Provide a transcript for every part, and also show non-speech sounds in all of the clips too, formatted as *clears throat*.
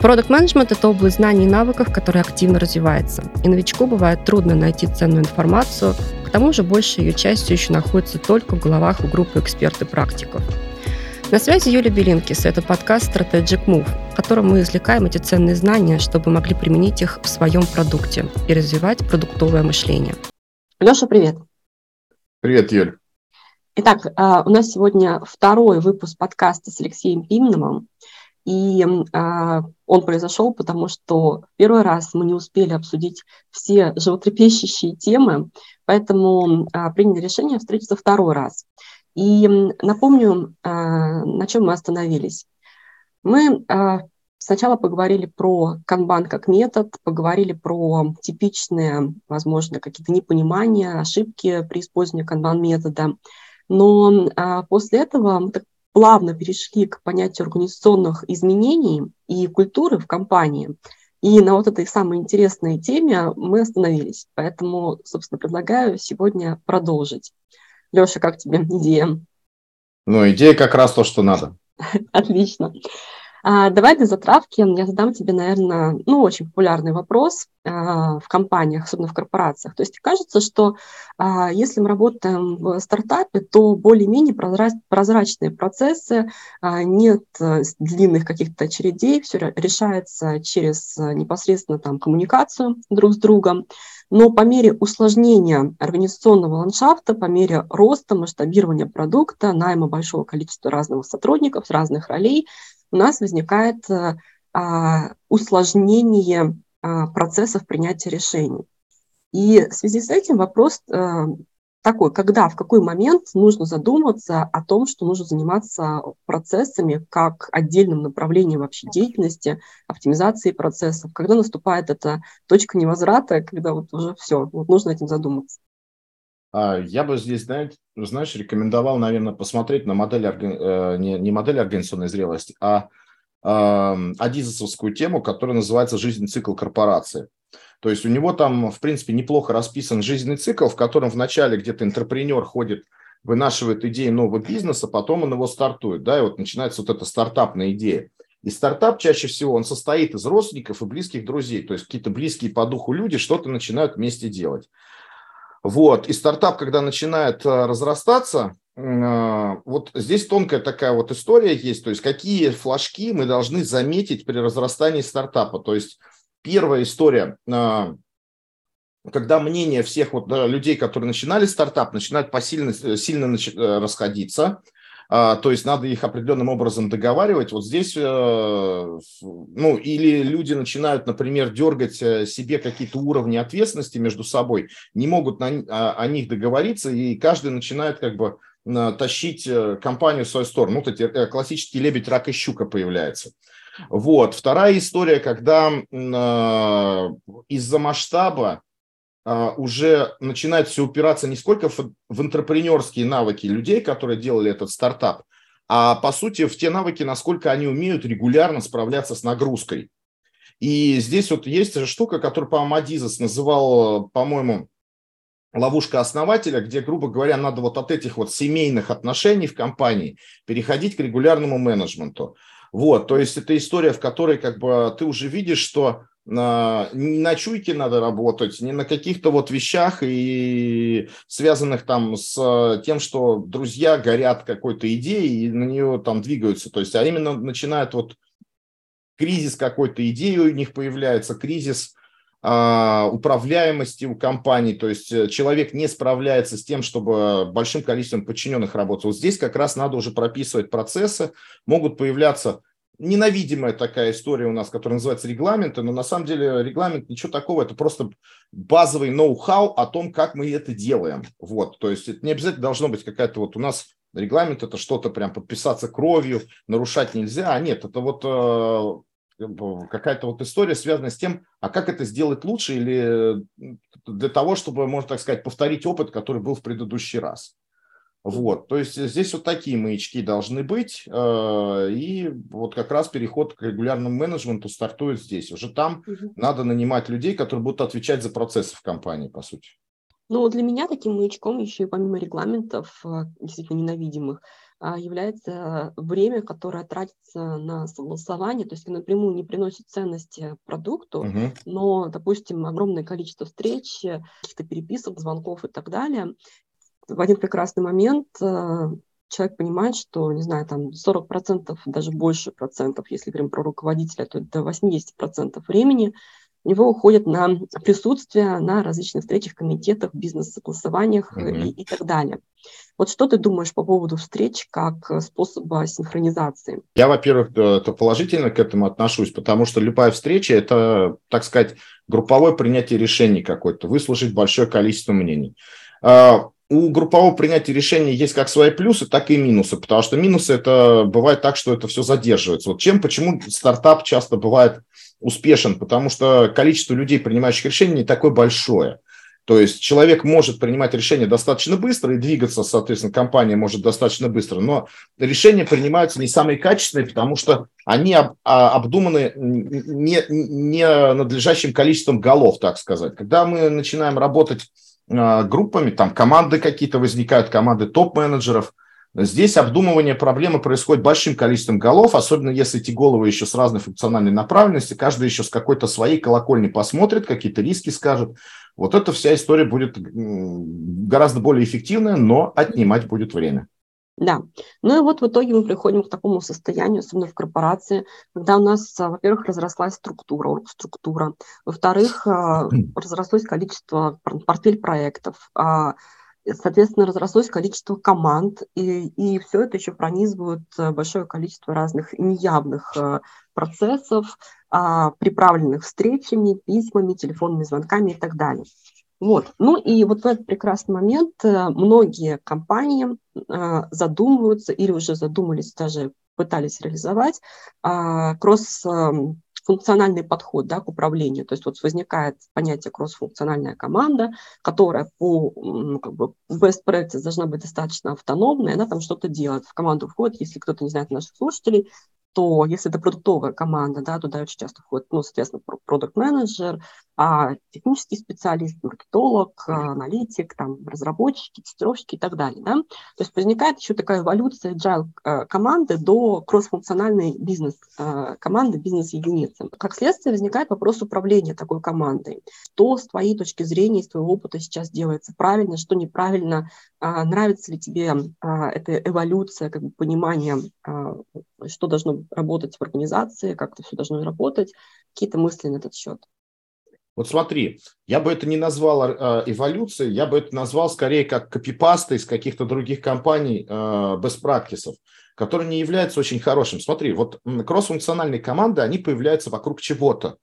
Продукт менеджмент это область знаний и навыков, которая активно развивается. И новичку бывает трудно найти ценную информацию, к тому же большая ее часть еще находится только в головах у группы эксперт-практиков. На связи Юлия Белинкис. Это подкаст Strategic Move, в котором мы извлекаем эти ценные знания, чтобы могли применить их в своем продукте и развивать продуктовое мышление. Леша, привет. Привет, Юль. Итак, а, у нас сегодня второй выпуск подкаста с Алексеем Пименовым. И а, он произошел, потому что первый раз мы не успели обсудить все животрепещущие темы, поэтому а, приняли решение встретиться второй раз. И напомню, а, на чем мы остановились. Мы а, сначала поговорили про канбан как метод, поговорили про типичные, возможно, какие-то непонимания, ошибки при использовании канбан метода. Но а, после этого мы так плавно перешли к понятию организационных изменений и культуры в компании. И на вот этой самой интересной теме мы остановились. Поэтому, собственно, предлагаю сегодня продолжить. Леша, как тебе идея? Ну, идея как раз то, что надо. *laughs* Отлично. А, давай для затравки я задам тебе, наверное, ну, очень популярный вопрос а, в компаниях, особенно в корпорациях. То есть кажется, что а, если мы работаем в стартапе, то более-менее прозрачные процессы, нет э, длинных каких-то очередей, все решается через э, непосредственно там коммуникацию друг с другом. Но по мере усложнения организационного ландшафта, по мере роста, масштабирования продукта, найма большого количества разных сотрудников с разных ролей, у нас возникает э, а, усложнение а, процессов принятия решений. И в связи с этим вопрос э, такой, когда, в какой момент нужно задуматься о том, что нужно заниматься процессами как отдельным направлением вообще деятельности, оптимизации процессов, когда наступает эта точка невозврата, когда вот уже все, вот нужно этим задуматься. А, я бы здесь, знаешь, рекомендовал, наверное, посмотреть на модель, э, не модель организационной зрелости, а адизовскую тему, которая называется «Жизненный цикл корпорации». То есть у него там, в принципе, неплохо расписан жизненный цикл, в котором вначале где-то интерпренер ходит, вынашивает идеи нового бизнеса, потом он его стартует, да, и вот начинается вот эта стартапная идея. И стартап чаще всего, он состоит из родственников и близких друзей, то есть какие-то близкие по духу люди что-то начинают вместе делать. Вот. И стартап, когда начинает э, разрастаться, э, вот здесь тонкая такая вот история есть, то есть какие флажки мы должны заметить при разрастании стартапа. То есть первая история, э, когда мнение всех вот людей, которые начинали стартап, начинает посильно, сильно расходиться – а, то есть надо их определенным образом договаривать. Вот здесь, э, ну, или люди начинают, например, дергать э, себе какие-то уровни ответственности между собой, не могут на, о, о них договориться, и каждый начинает как бы тащить э, компанию в свою сторону. Вот эти классический лебедь, рак и щука появляется. Вот. Вторая история, когда из-за масштаба а, уже начинает все упираться не сколько в, в интерпренерские навыки людей, которые делали этот стартап, а по сути в те навыки, насколько они умеют регулярно справляться с нагрузкой. И здесь вот есть штука, которую, по-моему, Адизес называл, по-моему, ловушка основателя, где, грубо говоря, надо вот от этих вот семейных отношений в компании переходить к регулярному менеджменту. Вот, то есть это история, в которой как бы ты уже видишь, что не на чуйке надо работать, не на каких-то вот вещах и связанных там с тем, что друзья горят какой-то идеей и на нее там двигаются. То есть, а именно начинает вот кризис какой-то идеи у них появляется, кризис а, управляемости у компаний, то есть э, человек не справляется с тем, чтобы большим количеством подчиненных работал. Здесь как раз надо уже прописывать процессы, могут появляться ненавидимая такая история у нас, которая называется регламенты, но на самом деле регламент ничего такого, это просто базовый ноу-хау о том, как мы это делаем. Вот, то есть это не обязательно должно быть какая-то вот у нас регламент, это что-то прям подписаться кровью, нарушать нельзя, а нет, это вот э, какая-то вот история, связанная с тем, а как это сделать лучше или для того, чтобы, можно так сказать, повторить опыт, который был в предыдущий раз. Вот, то есть здесь вот такие маячки должны быть, э, и вот как раз переход к регулярному менеджменту стартует здесь. Уже там угу. надо нанимать людей, которые будут отвечать за процессы в компании, по сути. Ну, для меня таким маячком еще и помимо регламентов, э, действительно ненавидимых, а, является время, которое тратится на согласование, то есть напрямую не приносит ценности продукту, угу. но, допустим, огромное количество встреч, каких-то переписок, звонков и так далее. В один прекрасный момент э, человек понимает, что, не знаю, там 40%, даже больше процентов, если говорим про руководителя, то до 80% времени у него уходит на присутствие на различных встречах, комитетах, бизнес-согласованиях mm-hmm. и, и так далее. Вот что ты думаешь по поводу встреч как способа синхронизации? Я, во-первых, положительно к этому отношусь, потому что любая встреча – это, так сказать, групповое принятие решений какое-то, выслушать большое количество мнений. У группового принятия решений есть как свои плюсы, так и минусы, потому что минусы это бывает так, что это все задерживается. Вот чем, почему стартап часто бывает успешен, потому что количество людей, принимающих решения, не такое большое. То есть человек может принимать решения достаточно быстро и двигаться, соответственно, компания может достаточно быстро, но решения принимаются не самые качественные, потому что они об, а, обдуманы не, не надлежащим количеством голов, так сказать. Когда мы начинаем работать группами, там команды какие-то возникают, команды топ-менеджеров. Здесь обдумывание проблемы происходит большим количеством голов, особенно если эти головы еще с разной функциональной направленностью, каждый еще с какой-то своей колокольни посмотрит, какие-то риски скажет. Вот эта вся история будет гораздо более эффективная, но отнимать будет время. Да. Ну и вот в итоге мы приходим к такому состоянию, особенно в корпорации, когда у нас, а, во-первых, разрослась структура, структура, во-вторых, а, *clears throat* разрослось количество, портфель проектов, а, соответственно, разрослось количество команд, и, и все это еще пронизывает большое количество разных неявных процессов, приправленных встречами, письмами, телефонными звонками и так далее. Вот. Ну и вот в этот прекрасный момент э, многие компании э, задумываются или уже задумались, даже пытались реализовать а, кросс-функциональный подход да, к управлению. То есть вот возникает понятие кросс-функциональная команда, которая по ну, как бы best practice должна быть достаточно автономной, она там что-то делает. В команду входит, если кто-то не знает наших слушателей, то если это продуктовая команда, да, туда очень часто входит, ну, соответственно, продукт-менеджер, а технический специалист, маркетолог, аналитик, там, разработчики, тестировщики и так далее. Да? То есть возникает еще такая эволюция agile э, команды до кроссфункциональной бизнес-команды, э, бизнес-единицы. Как следствие возникает вопрос управления такой командой. Что с твоей точки зрения, из твоего опыта сейчас делается правильно, что неправильно, а, нравится ли тебе а, эта эволюция, как бы понимание, а, что должно работать в организации, как это все должно работать, какие-то мысли на этот счет. Вот смотри, я бы это не назвал э, эволюцией, я бы это назвал скорее как копипаста из каких-то других компаний э, best practices, которые не являются очень хорошим. Смотри, вот кроссфункциональные команды, они появляются вокруг чего-то.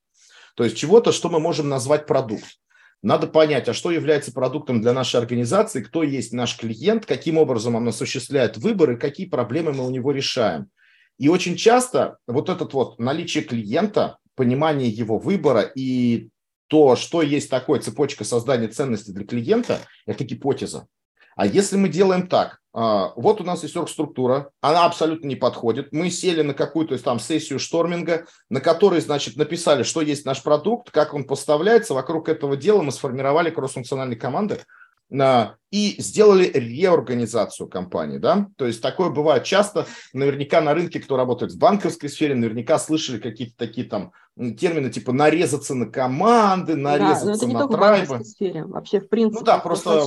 То есть чего-то, что мы можем назвать продукт. Надо понять, а что является продуктом для нашей организации, кто есть наш клиент, каким образом он осуществляет выборы, какие проблемы мы у него решаем. И очень часто вот этот вот наличие клиента, понимание его выбора и то, что есть такое цепочка создания ценности для клиента, это гипотеза. А если мы делаем так, а, вот у нас есть оргструктура, она абсолютно не подходит. Мы сели на какую-то там сессию шторминга, на которой, значит, написали, что есть наш продукт, как он поставляется. Вокруг этого дела мы сформировали кроссфункциональные команды и сделали реорганизацию компании. Да? То есть такое бывает часто. Наверняка на рынке, кто работает в банковской сфере, наверняка слышали какие-то такие там термины типа нарезаться на команды, нарезаться да, но это не на только трайбы. В банковской сфере, вообще в принципе. Ну да, просто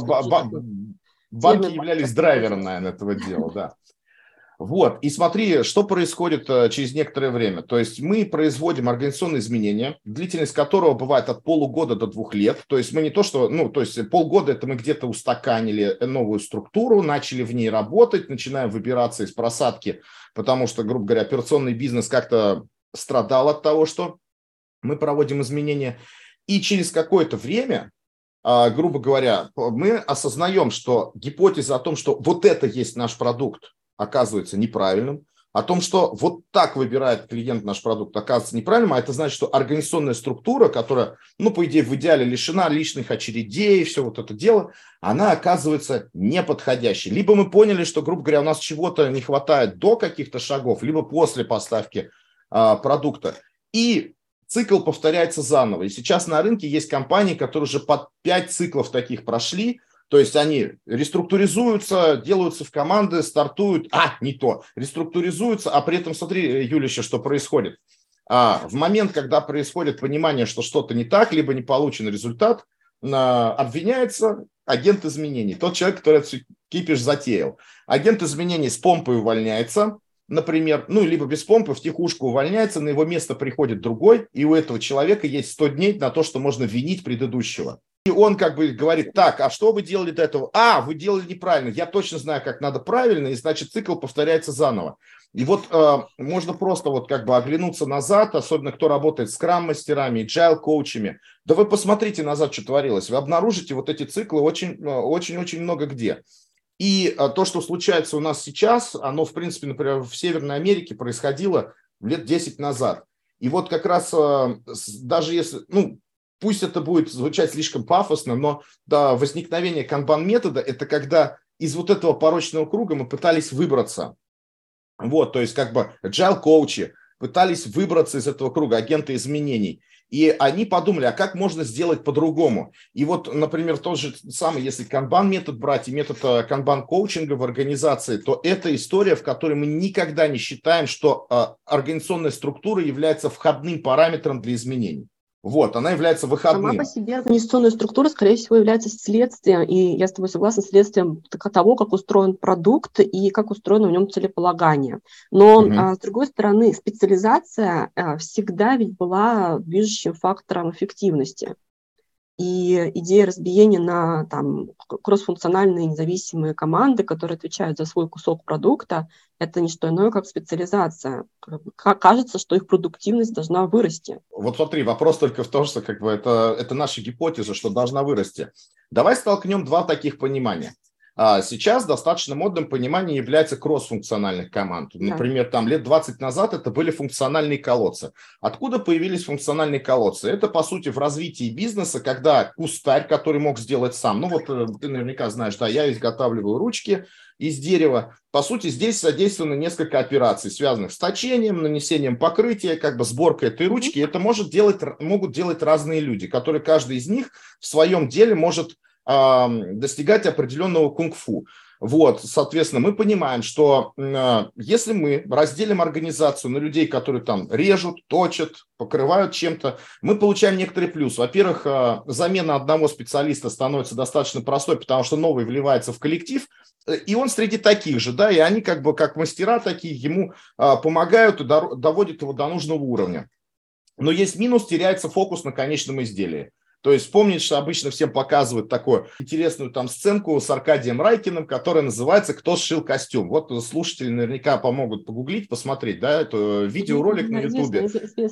банки являлись драйвером, наверное, этого дела, да. Вот, и смотри, что происходит э, через некоторое время. То есть мы производим организационные изменения, длительность которого бывает от полугода до двух лет. То есть мы не то, что, ну, то есть полгода это мы где-то устаканили новую структуру, начали в ней работать, начинаем выбираться из просадки, потому что, грубо говоря, операционный бизнес как-то страдал от того, что мы проводим изменения. И через какое-то время а, грубо говоря, мы осознаем, что гипотеза о том, что вот это есть наш продукт, оказывается неправильным, о том, что вот так выбирает клиент наш продукт, оказывается неправильным, а это значит, что организационная структура, которая, ну, по идее, в идеале лишена личных очередей, все вот это дело, она оказывается неподходящей. Либо мы поняли, что, грубо говоря, у нас чего-то не хватает до каких-то шагов, либо после поставки а, продукта. И цикл повторяется заново. И сейчас на рынке есть компании, которые уже под 5 циклов таких прошли, То есть они реструктуризуются, делаются в команды, стартуют, а, не то, реструктуризуются, а при этом, смотри, Юля, еще что происходит. А, в момент, когда происходит понимание, что что-то не так, либо не получен результат, обвиняется агент изменений, тот человек, который этот кипиш затеял. Агент изменений с помпой увольняется, например, ну, либо без помпы в тихушку увольняется, на его место приходит другой, и у этого человека есть 100 дней на то, что можно винить предыдущего. И он как бы говорит, так, а что вы делали до этого? А, вы делали неправильно, я точно знаю, как надо правильно, и значит цикл повторяется заново. И вот э, можно просто вот как бы оглянуться назад, особенно кто работает с крам-мастерами, agile-коучами. Да вы посмотрите назад, что творилось. Вы обнаружите вот эти циклы очень-очень э, много где. И э, то, что случается у нас сейчас, оно, в принципе, например, в Северной Америке происходило лет 10 назад. И вот как раз э, даже если, ну, пусть это будет звучать слишком пафосно, но да, возникновение канбан-метода – это когда из вот этого порочного круга мы пытались выбраться. Вот, то есть как бы agile коучи пытались выбраться из этого круга, агенты изменений. И они подумали, а как можно сделать по-другому? И вот, например, тот же самый, если канбан метод брать и метод э, канбан коучинга в организации, то это история, в которой мы никогда не считаем, что э, организационная структура является входным параметром для изменений. Вот, она является выходным. Сама по себе организационная структура, скорее всего, является следствием, и я с тобой согласна, следствием того, как устроен продукт и как устроено в нем целеполагание. Но, угу. а, с другой стороны, специализация а, всегда ведь была движущим фактором эффективности. И идея разбиения на там, кроссфункциональные независимые команды, которые отвечают за свой кусок продукта, это не что иное, как специализация. Кажется, что их продуктивность должна вырасти. Вот смотри, вопрос только в том, что как бы это, это наша гипотеза, что должна вырасти. Давай столкнем два таких понимания. А сейчас достаточно модным пониманием является кроссфункциональных команд. Например, там лет 20 назад это были функциональные колодцы. Откуда появились функциональные колодцы? Это, по сути, в развитии бизнеса, когда кустарь, который мог сделать сам, ну вот э, ты наверняка знаешь, да, я изготавливаю ручки из дерева. По сути, здесь задействовано несколько операций, связанных с точением, нанесением покрытия, как бы сборкой этой ручки. Это может делать, могут делать разные люди, которые каждый из них в своем деле может достигать определенного кунг-фу. Вот, соответственно, мы понимаем, что э, если мы разделим организацию на людей, которые там режут, точат, покрывают чем-то, мы получаем некоторый плюс. Во-первых, э, замена одного специалиста становится достаточно простой, потому что новый вливается в коллектив, э, и он среди таких же, да, и они как бы как мастера такие ему помогают и доводят его до нужного уровня. Но есть минус, теряется фокус на конечном изделии. То есть помните, что обычно всем показывают такую интересную там сценку с Аркадием Райкиным, которая называется «Кто сшил костюм?». Вот слушатели наверняка помогут погуглить, посмотреть, да, это видеоролик на Ютубе.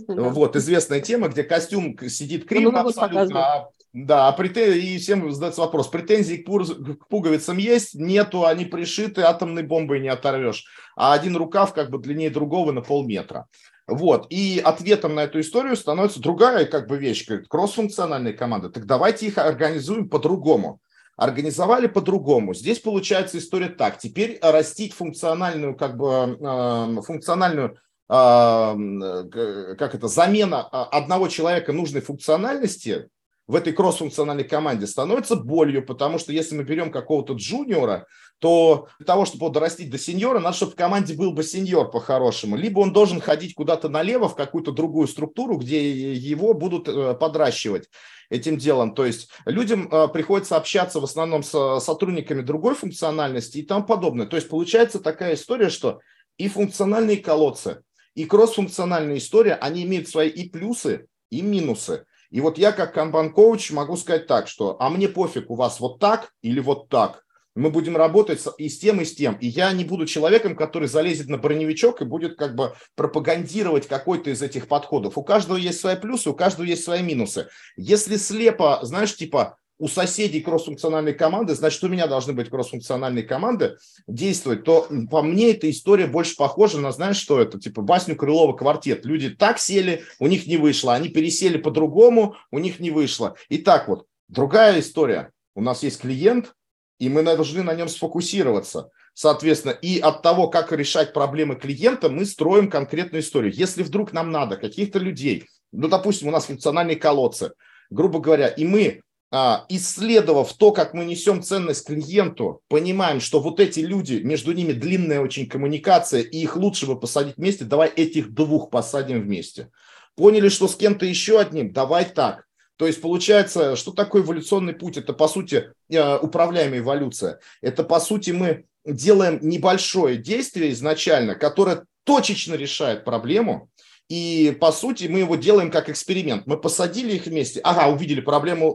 Да. Вот, известная тема, где костюм сидит криво абсолютно, а, да, а претен... и всем задается вопрос, претензии к, пур... к пуговицам есть? Нету, они пришиты, атомной бомбой не оторвешь. А один рукав как бы длиннее другого на полметра. Вот. И ответом на эту историю становится другая как бы вещь, как кроссфункциональные команды. Так давайте их организуем по-другому. Организовали по-другому. Здесь получается история так. Теперь растить функциональную, как бы, э, функциональную э, как это, замена одного человека нужной функциональности в этой кроссфункциональной команде становится болью, потому что если мы берем какого-то джуниора, то для того, чтобы его дорастить до сеньора, надо, чтобы в команде был бы сеньор по-хорошему. Либо он должен ходить куда-то налево в какую-то другую структуру, где его будут э, подращивать этим делом. То есть людям э, приходится общаться в основном с сотрудниками другой функциональности и тому подобное. То есть получается такая история, что и функциональные колодцы, и кроссфункциональная история, они имеют свои и плюсы, и минусы. И вот я как канбан-коуч могу сказать так, что а мне пофиг, у вас вот так или вот так. Мы будем работать и с тем, и с тем. И я не буду человеком, который залезет на броневичок и будет как бы пропагандировать какой-то из этих подходов. У каждого есть свои плюсы, у каждого есть свои минусы. Если слепо, знаешь, типа у соседей кроссфункциональной команды, значит, у меня должны быть кроссфункциональные команды действовать, то по мне эта история больше похожа на, знаешь, что это, типа басню Крылова квартет. Люди так сели, у них не вышло, они пересели по-другому, у них не вышло. И так вот, другая история. У нас есть клиент, и мы должны на нем сфокусироваться. Соответственно, и от того, как решать проблемы клиента, мы строим конкретную историю. Если вдруг нам надо каких-то людей, ну, допустим, у нас функциональные колодцы, грубо говоря, и мы исследовав то, как мы несем ценность клиенту, понимаем, что вот эти люди, между ними длинная очень коммуникация, и их лучше бы посадить вместе, давай этих двух посадим вместе. Поняли, что с кем-то еще одним, давай так. То есть получается, что такое эволюционный путь? Это по сути э, управляемая эволюция. Это по сути мы делаем небольшое действие изначально, которое точечно решает проблему, и, по сути, мы его делаем как эксперимент. Мы посадили их вместе. Ага, увидели, проблему,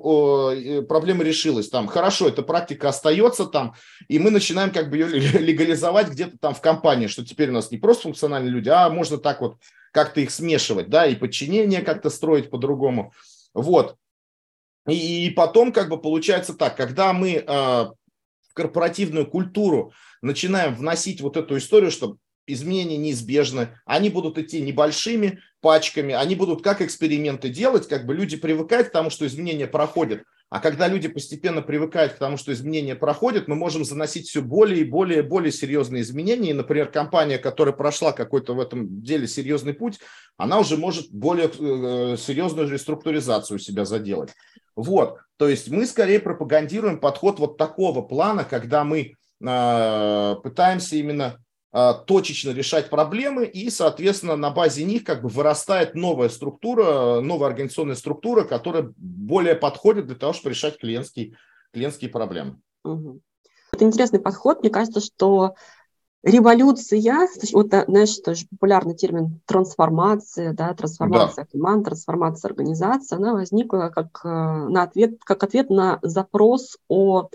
проблема решилась. Там, хорошо, эта практика остается там. И мы начинаем как бы ее легализовать где-то там в компании, что теперь у нас не просто функциональные люди, а можно так вот как-то их смешивать, да, и подчинение как-то строить по-другому. Вот. И, и потом как бы получается так, когда мы э, в корпоративную культуру начинаем вносить вот эту историю, что изменения неизбежны, они будут идти небольшими пачками, они будут как эксперименты делать, как бы люди привыкают к тому, что изменения проходят. А когда люди постепенно привыкают к тому, что изменения проходят, мы можем заносить все более и более более серьезные изменения. И, например, компания, которая прошла какой-то в этом деле серьезный путь, она уже может более э, серьезную реструктуризацию себя заделать. Вот, то есть мы скорее пропагандируем подход вот такого плана, когда мы э, пытаемся именно а, точечно решать проблемы, и, соответственно, на базе них как бы вырастает новая структура, новая организационная структура, которая более подходит для того, чтобы решать клиентские, клиентские проблемы. Угу. Это интересный подход. Мне кажется, что революция, вот, знаешь, тоже популярный термин трансформация, да, трансформация да. команд, трансформация организации, она возникла как, э, на ответ, как ответ на запрос о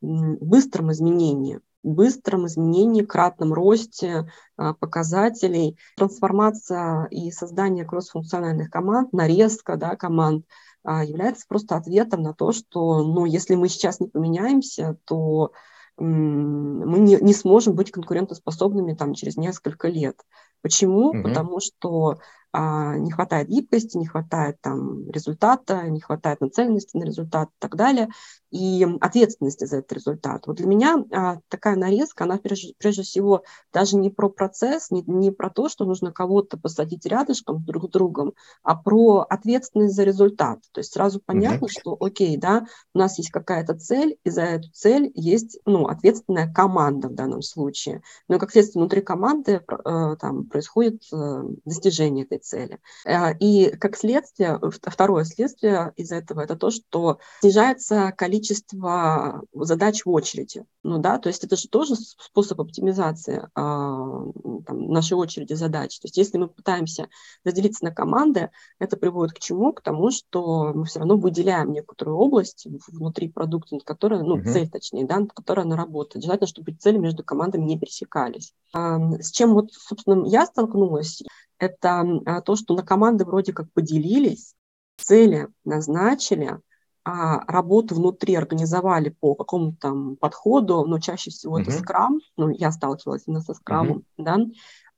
быстром изменении быстром изменении, кратном росте а, показателей. Трансформация и создание кроссфункциональных команд, нарезка да, команд а, является просто ответом на то, что ну, если мы сейчас не поменяемся, то мы не, не сможем быть конкурентоспособными там, через несколько лет. Почему? Угу. Потому что а, не хватает гибкости, не хватает там результата, не хватает нацеленности на результат и так далее, и ответственности за этот результат. Вот для меня а, такая нарезка, она прежде, прежде всего даже не про процесс, не, не про то, что нужно кого-то посадить рядышком друг с другом, а про ответственность за результат. То есть сразу понятно, mm-hmm. что окей, да, у нас есть какая-то цель, и за эту цель есть ну, ответственная команда в данном случае. Но как следствие внутри команды э, там происходит э, достижение этой цели. Э, и как следствие, второе следствие из этого, это то, что снижается количество задач в очереди. Ну да, то есть это же тоже способ оптимизации а, там, нашей очереди задач. То есть если мы пытаемся разделиться на команды, это приводит к чему? К тому, что мы все равно выделяем некоторую область внутри продукта, над которой, ну, uh-huh. цель точнее, да, над которой она работает. Желательно, чтобы цели между командами не пересекались. А, с чем вот, собственно, я столкнулась, это а, то, что на команды вроде как поделились, цели назначили, а работу внутри организовали по какому-то там подходу, но чаще всего uh-huh. это скрам, ну, я сталкивалась именно со скрамом, uh-huh. да,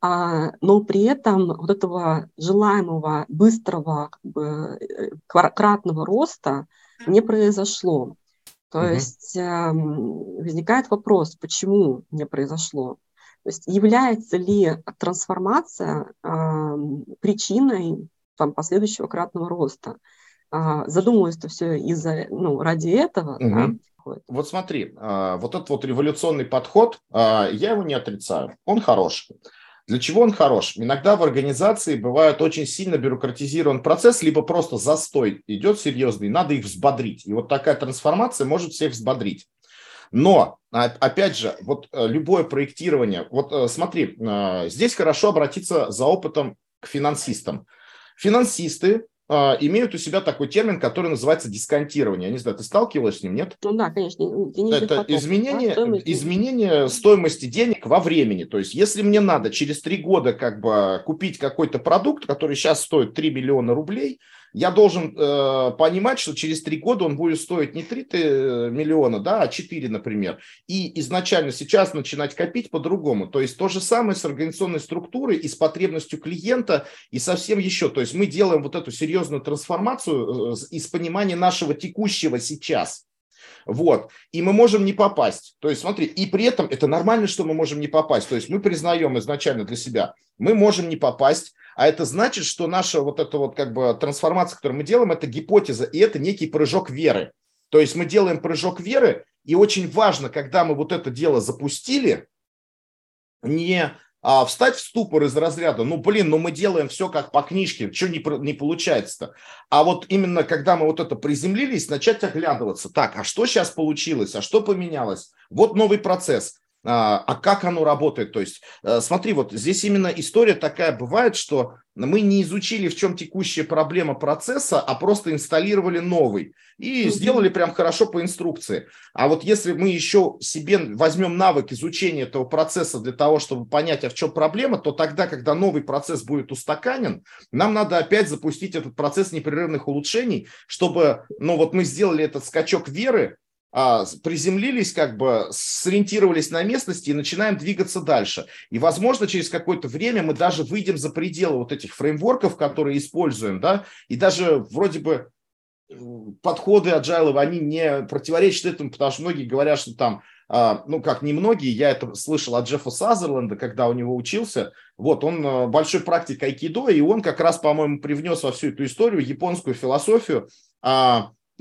а, но при этом вот этого желаемого быстрого как бы, э, кратного роста не произошло. То uh-huh. есть э, возникает вопрос, почему не произошло? То есть является ли трансформация э, причиной там, последующего кратного роста? Э, задумывалось это все из-за, ну, ради этого. Угу. Да? Вот смотри, э, вот этот вот революционный подход, э, я его не отрицаю, он хороший. Для чего он хорош? Иногда в организации бывает очень сильно бюрократизирован процесс, либо просто застой идет серьезный, надо их взбодрить. И вот такая трансформация может всех взбодрить. Но, а, опять же, вот э, любое проектирование, вот э, смотри, здесь хорошо обратиться за опытом к финансистам. Финансисты имеют у себя такой термин, который называется дисконтирование. Я не знаю, ты сталкивалась с ним, нет? Ну да, конечно. Это поток, изменение, да, стоимости. изменение стоимости денег во времени. То есть, если мне надо через три года как бы купить какой-то продукт, который сейчас стоит 3 миллиона рублей, я должен э, понимать, что через три года он будет стоить не 3 э, миллиона, да, а 4, например. И изначально сейчас начинать копить по-другому. То есть то же самое с организационной структурой и с потребностью клиента и совсем еще. То есть мы делаем вот эту серьезную трансформацию э, из понимания нашего текущего сейчас. Вот. И мы можем не попасть. То есть, смотри, и при этом это нормально, что мы можем не попасть. То есть мы признаем изначально для себя, мы можем не попасть, а это значит, что наша вот эта вот как бы трансформация, которую мы делаем, это гипотеза, и это некий прыжок веры. То есть мы делаем прыжок веры, и очень важно, когда мы вот это дело запустили, не а, встать в ступор из разряда, ну, блин, ну мы делаем все как по книжке, что не, не получается-то. А вот именно когда мы вот это приземлились, начать оглядываться, так, а что сейчас получилось, а что поменялось? Вот новый процесс. А, а как оно работает? То есть, э, смотри, вот здесь именно история такая бывает, что мы не изучили, в чем текущая проблема процесса, а просто инсталлировали новый и сделали прям хорошо по инструкции. А вот если мы еще себе возьмем навык изучения этого процесса для того, чтобы понять, а в чем проблема, то тогда, когда новый процесс будет устаканен, нам надо опять запустить этот процесс непрерывных улучшений, чтобы, ну вот мы сделали этот скачок веры, приземлились, как бы сориентировались на местности и начинаем двигаться дальше. И, возможно, через какое-то время мы даже выйдем за пределы вот этих фреймворков, которые используем, да, и даже вроде бы подходы agile, они не противоречат этому, потому что многие говорят, что там, а, ну как не многие, я это слышал от Джеффа Сазерленда, когда у него учился, вот он а, большой практик айкидо, и он как раз, по-моему, привнес во всю эту историю японскую философию,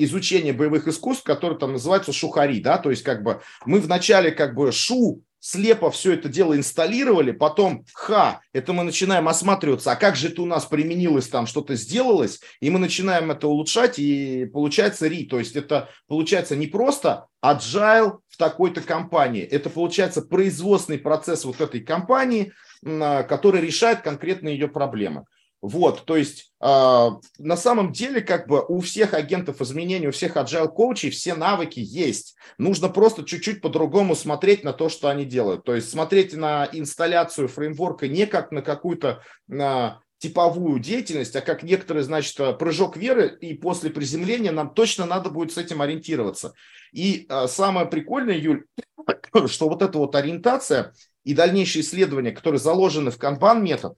изучение боевых искусств, который там называется шухари, да, то есть как бы мы вначале как бы шу слепо все это дело инсталлировали, потом, ха, это мы начинаем осматриваться, а как же это у нас применилось там, что-то сделалось, и мы начинаем это улучшать, и получается ри, то есть это получается не просто agile в такой-то компании, это получается производственный процесс вот этой компании, а, который решает конкретные ее проблемы. Вот, то есть э, на самом деле как бы у всех агентов изменений, у всех agile коучей все навыки есть. Нужно просто чуть-чуть по-другому смотреть на то, что они делают. То есть смотреть на инсталляцию фреймворка не как на какую-то э, типовую деятельность, а как некоторые, значит, прыжок веры, и после приземления нам точно надо будет с этим ориентироваться. И э, самое прикольное, Юль, *coughs* что вот эта вот ориентация и дальнейшие исследования, которые заложены в канбан метод,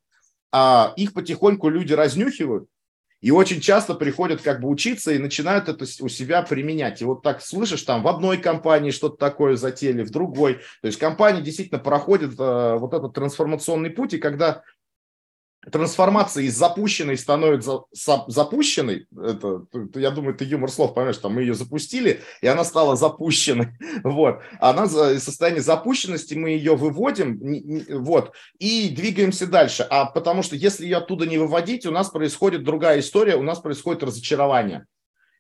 а их потихоньку люди разнюхивают, и очень часто приходят как бы учиться и начинают это у себя применять. И вот так слышишь, там в одной компании что-то такое затели, в другой. То есть компания действительно проходит э, вот этот трансформационный путь, и когда трансформация из запущенной становится запущенной, это, я думаю, это юмор слов, понимаешь, там мы ее запустили, и она стала запущенной, *laughs* вот, она из состояния запущенности, мы ее выводим, вот, и двигаемся дальше, а потому что если ее оттуда не выводить, у нас происходит другая история, у нас происходит разочарование,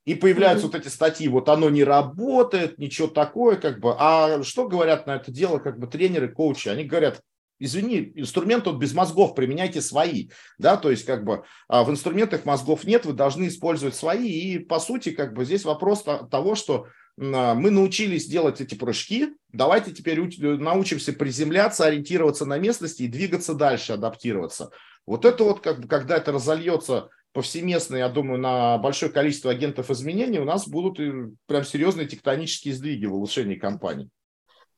и появляются mm-hmm. вот эти статьи, вот оно не работает, ничего такое, как бы, а что говорят на это дело, как бы тренеры, коучи, они говорят, извини, инструмент он без мозгов, применяйте свои, да, то есть как бы а в инструментах мозгов нет, вы должны использовать свои, и по сути как бы здесь вопрос того, что а, мы научились делать эти прыжки, давайте теперь научимся приземляться, ориентироваться на местности и двигаться дальше, адаптироваться. Вот это вот, как бы, когда это разольется повсеместно, я думаю, на большое количество агентов изменений, у нас будут прям серьезные тектонические сдвиги в улучшении компании.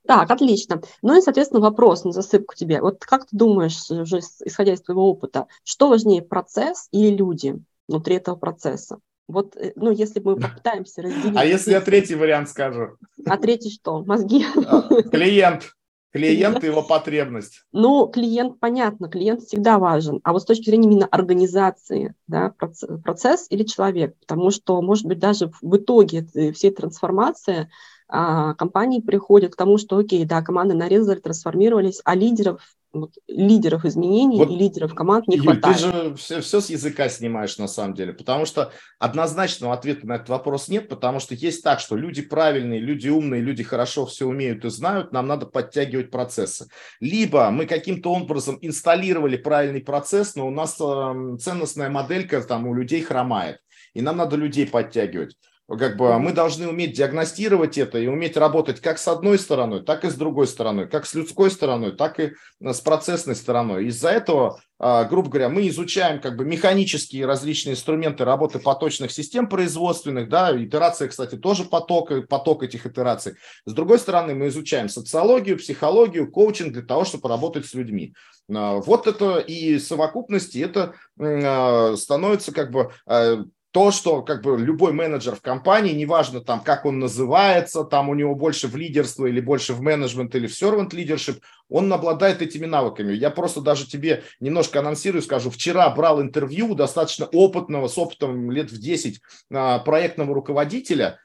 Так, отлично. Ну и, соответственно, вопрос на засыпку тебе. Вот как ты думаешь, уже исходя из твоего опыта, что важнее, процесс или люди внутри этого процесса? Вот, э, ну, если мы попытаемся разделить... А если я третий вариант скажу? А третий что? Мозги? А, клиент. Клиент и его потребность. Ну, клиент, понятно, клиент всегда важен. А вот с точки зрения именно организации, да, процесс, процесс или человек, потому что, может быть, даже в итоге всей трансформации компании приходят к тому, что окей, да, команды нарезали, трансформировались, а лидеров вот, лидеров изменений вот, и лидеров команд не Юль, хватает. Ты же все, все с языка снимаешь на самом деле, потому что однозначного ответа на этот вопрос нет, потому что есть так, что люди правильные, люди умные, люди хорошо все умеют и знают, нам надо подтягивать процессы. Либо мы каким-то образом инсталлировали правильный процесс, но у нас э, ценностная моделька там у людей хромает, и нам надо людей подтягивать как бы мы должны уметь диагностировать это и уметь работать как с одной стороной, так и с другой стороной, как с людской стороной, так и э, с процессной стороной. Из-за этого, а, грубо говоря, мы изучаем как бы механические различные инструменты работы поточных систем производственных, да, итерация, кстати, тоже поток, поток этих итераций. С другой стороны, мы изучаем социологию, психологию, коучинг для того, чтобы работать с людьми. А, вот это и совокупности, это а, становится как бы то, что как бы любой менеджер в компании, неважно там, как он называется, там у него больше в лидерство или больше в менеджмент или в servant leadership, он обладает этими навыками. Я просто даже тебе немножко анонсирую, скажу, вчера брал интервью достаточно опытного, с опытом лет в 10 а, проектного руководителя,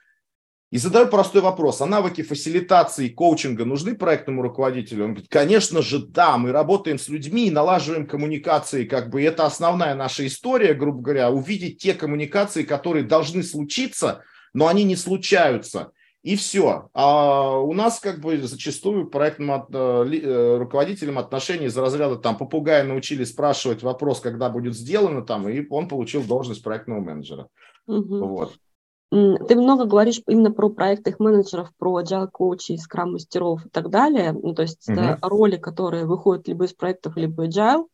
И задаю простой вопрос, а навыки фасилитации и коучинга нужны проектному руководителю? Он говорит, конечно же, да, мы работаем с людьми, налаживаем коммуникации, как бы это основная наша история, грубо говоря, увидеть те коммуникации, которые должны случиться, но они не случаются. И все. А у нас как бы зачастую проектным от, э, э, руководителям отношений из разряда там попугая научили спрашивать вопрос, когда будет сделано там, и он получил должность проектного менеджера. Угу. Вот. Ты много говоришь именно про проектных менеджеров, про agile коучей, скрам-мастеров и так далее. Ну, то есть угу. это роли, которые выходят либо из проектов, либо agile.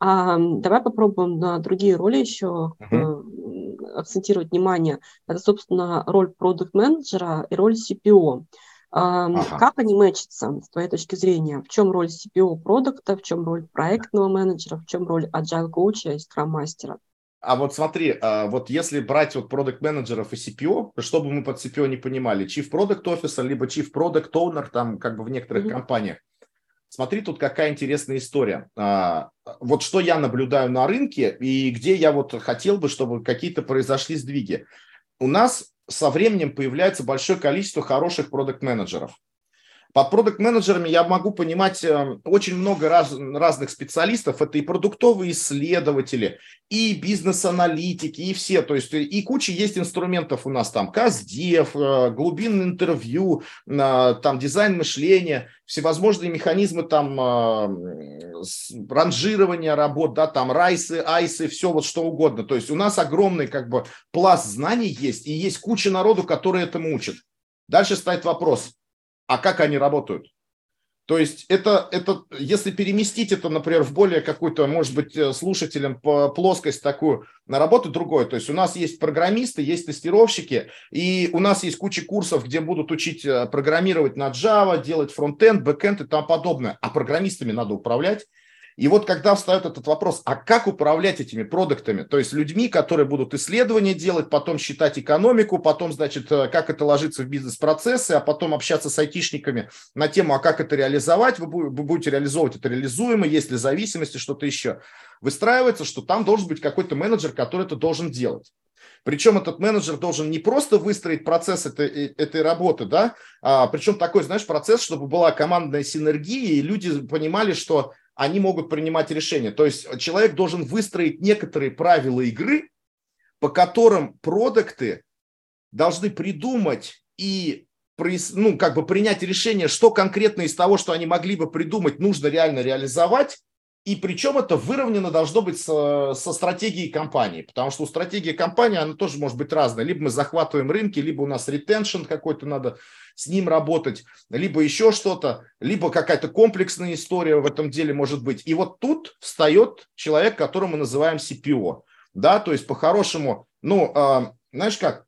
А, давай попробуем на другие роли еще угу. акцентировать внимание. Это, собственно, роль продукт-менеджера и роль CPO. Ага. Как они мэчатся, с твоей точки зрения? В чем роль CPO продукта, в чем роль проектного менеджера, в чем роль agile коуча и скрам-мастера? А вот смотри, а, вот если брать вот продукт менеджеров и CPO, чтобы мы под CPO не понимали, Chief Product Officer, либо Chief Product Owner, там как бы в некоторых mm-hmm. компаниях. Смотри, тут какая интересная история. А, вот что я наблюдаю на рынке и где я вот хотел бы, чтобы какие-то произошли сдвиги. У нас со временем появляется большое количество хороших продукт менеджеров под продукт-менеджерами я могу понимать э, очень много раз, разных специалистов. Это и продуктовые исследователи, и бизнес-аналитики, и все. То есть и куча есть инструментов у нас там. CustDev, э, глубинное интервью, э, там дизайн мышления, всевозможные механизмы там ранжирования работ, да, там RICE ы, ICE ы, все вот что угодно. То есть у нас огромный как бы пласт знаний есть, и есть куча народу, которые этому учат. Дальше стоит вопрос, а как они работают. То есть это, это, если переместить это, например, в более какую-то, может быть, э, слушателям по плоскость такую на работу другой. То есть у нас есть программисты, есть тестировщики, и у нас есть куча курсов, где будут учить э, программировать на Java, делать frontend, backend и тому подобное. А программистами надо управлять. И вот когда встает этот вопрос, а как управлять этими продуктами, то есть людьми, которые будут исследования делать, потом считать экономику, потом, значит, э, как это ложится в бизнес-процессы, а потом общаться с айтишниками на тему, а как это реализовать, вы будете реализовывать это реализуемо, есть ли зависимости, что-то еще. Выстраивается, что там должен быть какой-то менеджер, который это должен делать. Причем этот менеджер должен не просто выстроить процесс этой, э, этой работы, да, а, причем такой, знаешь, процесс, чтобы была командная синергия, и люди понимали, что они могут принимать решения. То есть человек должен выстроить некоторые правила игры, по которым продукты должны придумать и ну, как бы принять решение, что конкретно из того, что они могли бы придумать, нужно реально реализовать, и причем это выровнено должно быть со, со стратегией компании, потому что у стратегии компании она тоже может быть разная. Либо мы захватываем рынки, либо у нас ретеншн какой-то надо с ним работать, либо еще что-то, либо какая-то комплексная история в этом деле может быть. И вот тут встает человек, которого мы называем CPO. Да, то есть по-хорошему, ну, э, знаешь как,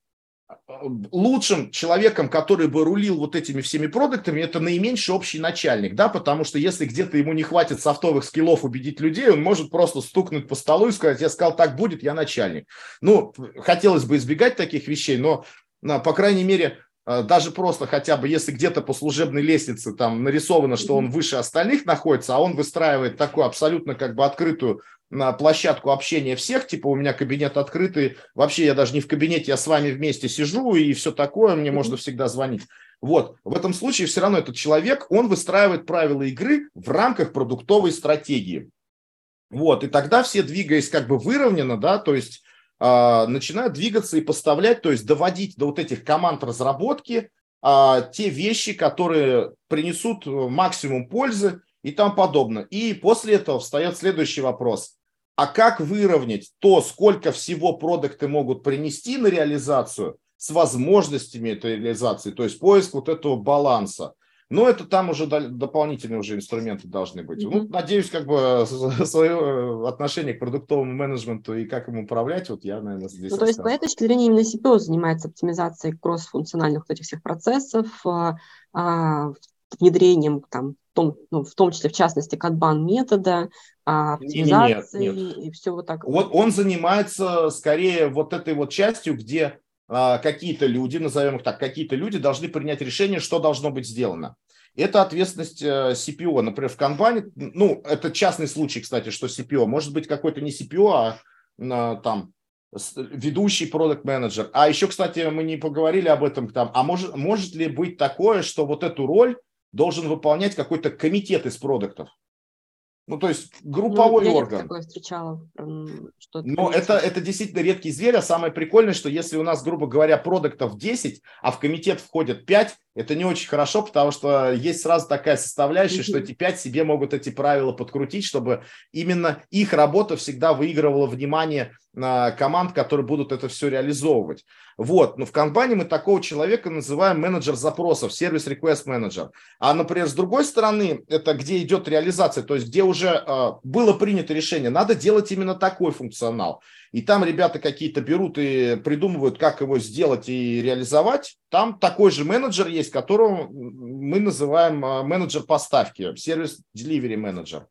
лучшим человеком, который бы рулил вот этими всеми продуктами, это наименьший общий начальник, да, потому что если где-то ему не хватит софтовых скиллов убедить людей, он может просто стукнуть по столу и сказать, я сказал, так будет, я начальник. Ну, хотелось бы избегать таких вещей, но, по крайней мере, а, даже просто хотя бы, если где-то по служебной лестнице там нарисовано, что он выше остальных находится, а он выстраивает такую абсолютно как бы открытую на площадку общения всех, типа у меня кабинет открытый, вообще я даже не в кабинете, я с вами вместе сижу и все такое, мне можно всегда звонить. Вот, в этом случае все равно этот человек, он выстраивает правила игры в рамках продуктовой стратегии. Вот, и тогда все, двигаясь как бы выровненно, да, то есть а, начинают двигаться и поставлять, то есть доводить до вот этих команд разработки а, те вещи, которые принесут э, максимум пользы и тому подобное. И после этого встает следующий вопрос. А как выровнять то, сколько всего продукты могут принести на реализацию с возможностями этой реализации, то есть поиск вот этого баланса. Но это там уже дополнительные уже инструменты должны быть. Mm-hmm. Ну, надеюсь, как бы свое э, отношение к продуктовому менеджменту и как им управлять, вот я, наверное, здесь. Ну, то есть, по этой точки зрения, именно CPO занимается оптимизацией кросс-функциональных вот этих всех процессов, а, внедрением там, в том, ну, в том числе, в частности, канбан метода, а, оптимизации нет, нет. и все вот так. Вот он занимается скорее вот этой вот частью, где а, какие-то люди, назовем их так, какие-то люди должны принять решение, что должно быть сделано. Это ответственность э, CPO. Например, в Канбане, ну, это частный случай, кстати, что CPO. Может быть, какой-то не CPO, а там ведущий продукт менеджер А еще, кстати, мы не поговорили об этом там. А может, может ли быть такое, что вот эту роль должен выполнять какой-то комитет из продуктов? Ну, то есть групповой ну, я орган. такое встречала. Что Но это, это действительно редкий зверь, а самое прикольное, что если у нас, грубо говоря, продуктов 10, а в комитет входят 5, это не очень хорошо, потому что есть сразу такая составляющая, что эти 5 себе могут эти правила подкрутить, чтобы именно их работа всегда выигрывала внимание команд, которые будут это все реализовывать. Вот, но в канбане мы такого человека называем менеджер запросов, сервис request менеджер. А, например, с другой стороны, это где идет реализация, то есть где уже э, было принято решение, надо делать именно такой функционал. И там ребята какие-то берут и придумывают, как его сделать и реализовать. Там такой же менеджер есть, которого мы называем менеджер поставки, сервис delivery менеджер.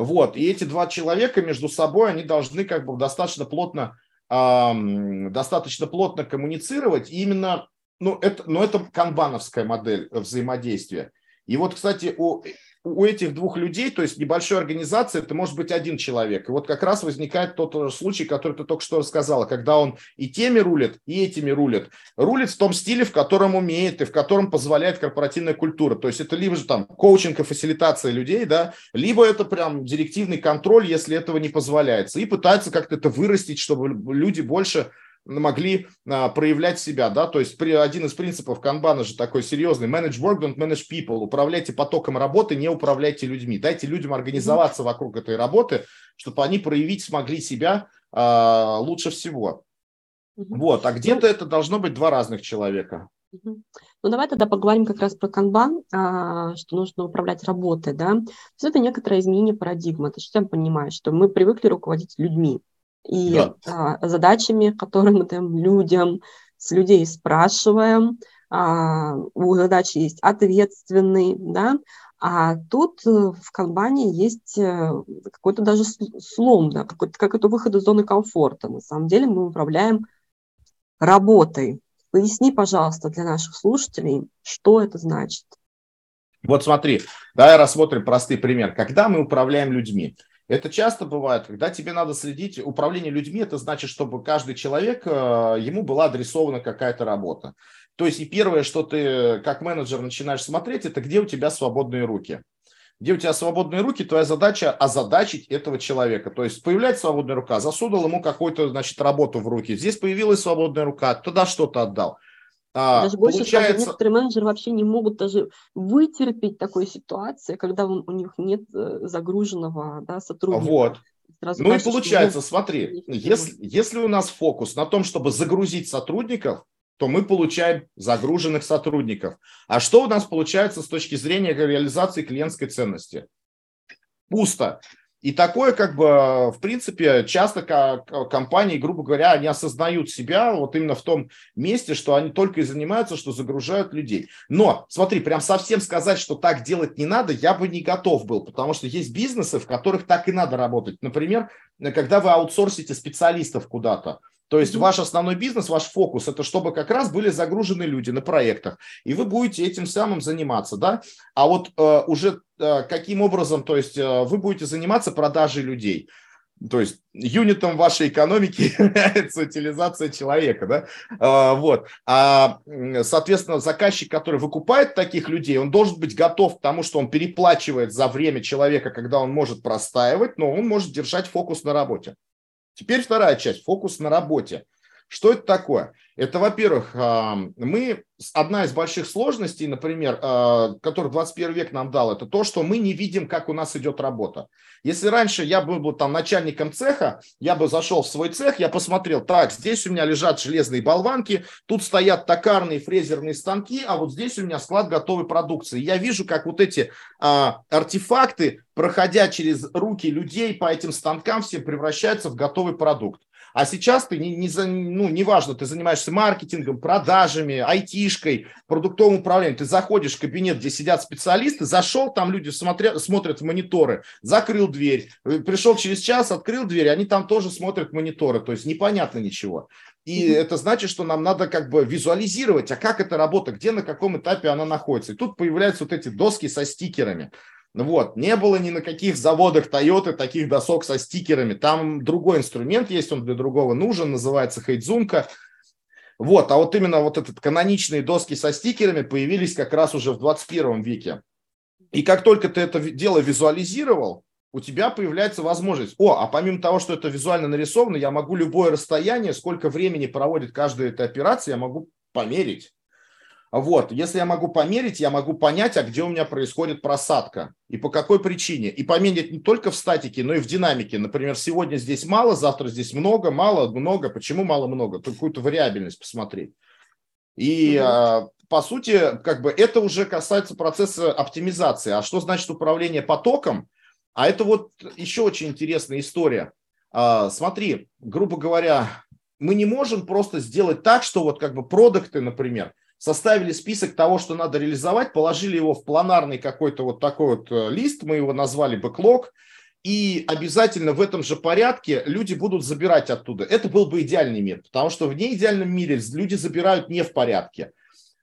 Вот, и эти два человека между собой, они должны как бы достаточно плотно, эм, достаточно плотно коммуницировать. И именно, ну это, ну, это канбановская модель взаимодействия. И вот, кстати, у у этих двух людей, то есть небольшой организации, это может быть один человек. И вот как раз возникает тот случай, который ты только что рассказала, когда он и теми рулит, и этими рулит. Рулит в том стиле, в котором умеет и в котором позволяет корпоративная культура. То есть это либо же там коучинг и фасилитация людей, да, либо это прям директивный контроль, если этого не позволяется. И пытается как-то это вырастить, чтобы люди больше могли а, проявлять себя, да, то есть один из принципов канбана же такой серьезный, manage work, don't manage people, управляйте потоком работы, не управляйте людьми, дайте людям организоваться вокруг этой работы, чтобы они проявить смогли себя а, лучше всего. Вот, а где-то ну, это должно быть два разных человека. Ну, давай тогда поговорим как раз про канбан, а, что нужно управлять работой, да. То есть это некоторое изменение парадигмы. Ты же сам понимаешь, что мы привыкли руководить людьми и да. а, задачами, которые мы даем людям, с людей спрашиваем, а, у задачи есть ответственный, да, а тут э, в канбане есть э, какой-то даже слом, да, какой-то, как это выход из зоны комфорта. На самом деле мы управляем работой. Поясни, пожалуйста, для наших слушателей, что это значит. Вот смотри, давай рассмотрим простой пример. Когда мы управляем людьми, это часто бывает, когда тебе надо следить, управление людьми, это значит, чтобы каждый человек, э, ему была адресована какая-то работа. То есть и первое, что ты как менеджер начинаешь смотреть, это где у тебя свободные руки. Где у тебя свободные руки, твоя задача озадачить этого человека. То есть появляется свободная рука, засунул ему какую-то, значит, работу в руки. Здесь появилась свободная рука, туда что-то отдал. А, даже больше получается... скажу, некоторые менеджеры вообще не могут даже вытерпеть такой ситуации, когда у, них нет э, загруженного да, сотрудника. Вот. Сразу ну и получается, смотри, если, если у нас фокус на том, чтобы загрузить сотрудников, то мы получаем загруженных сотрудников. А что у нас получается с точки зрения реализации клиентской ценности? Пусто. И такое, как бы, в принципе, часто компании, грубо говоря, они осознают себя вот именно в том месте, что они только и занимаются, что загружают людей. Но, смотри, прям совсем сказать, что так делать не надо, я бы не готов был, потому что есть бизнесы, в которых так и надо работать. Например, когда вы аутсорсите специалистов куда-то, то есть ваш основной бизнес, ваш фокус, это чтобы как раз были загружены люди на проектах, и вы будете этим самым заниматься, да? А вот э, уже э, каким образом, то есть э, вы будете заниматься продажей людей, то есть юнитом вашей экономики *laughs* является утилизация человека, да, а, вот. А, соответственно, заказчик, который выкупает таких людей, он должен быть готов к тому, что он переплачивает за время человека, когда он может простаивать, но он может держать фокус на работе. Теперь вторая часть, фокус на работе. Что это такое? Это, во-первых, а, мы, одна из больших сложностей, например, а, которую 21 век нам дал, это то, что мы не видим, как у нас идет работа. Если раньше я был бы там начальником цеха, я бы зашел в свой цех, я посмотрел, так, здесь у меня лежат железные болванки, тут стоят токарные фрезерные станки, а вот здесь у меня склад готовой продукции. Я вижу, как вот эти а, артефакты, проходя через руки людей по этим станкам, все превращаются в готовый продукт. А сейчас ты не, не, ну, неважно, ты занимаешься маркетингом, продажами, айтишкой, продуктовым управлением. Ты заходишь в кабинет, где сидят специалисты, зашел, там люди смотрят, смотрят в мониторы, закрыл дверь, э, пришел через час, открыл дверь, они там тоже смотрят мониторы, то есть непонятно ничего. И это значит, что нам надо как бы визуализировать, а как эта работа, где, на каком этапе она находится. И тут появляются вот эти доски со стикерами. Вот, не было ни на каких заводах Toyota таких досок со стикерами. Там другой инструмент есть, он для другого нужен, называется Хейдзунка. Вот, а вот именно вот этот каноничные доски со стикерами появились как раз уже в 21 веке. И как только ты это дело визуализировал, у тебя появляется возможность, о, а помимо того, что это визуально нарисовано, я могу любое расстояние, сколько времени проводит каждая эта операция, я могу померить. Вот, если я могу померить, я могу понять, а где у меня происходит просадка и по какой причине. И померить не только в статике, но и в динамике. Например, сегодня здесь мало, завтра здесь много, мало, много. Почему мало-много? Какую-то вариабельность посмотреть. И угу. по сути, как бы это уже касается процесса оптимизации. А что значит управление потоком? А это вот еще очень интересная история. А, смотри, грубо говоря, мы не можем просто сделать так, что вот как бы продукты, например, составили список того, что надо реализовать, положили его в планарный какой-то вот такой вот э, лист, мы его назвали бэклог, и обязательно в этом же порядке люди будут забирать оттуда. Это был бы идеальный мир, потому что в неидеальном мире люди забирают не в порядке.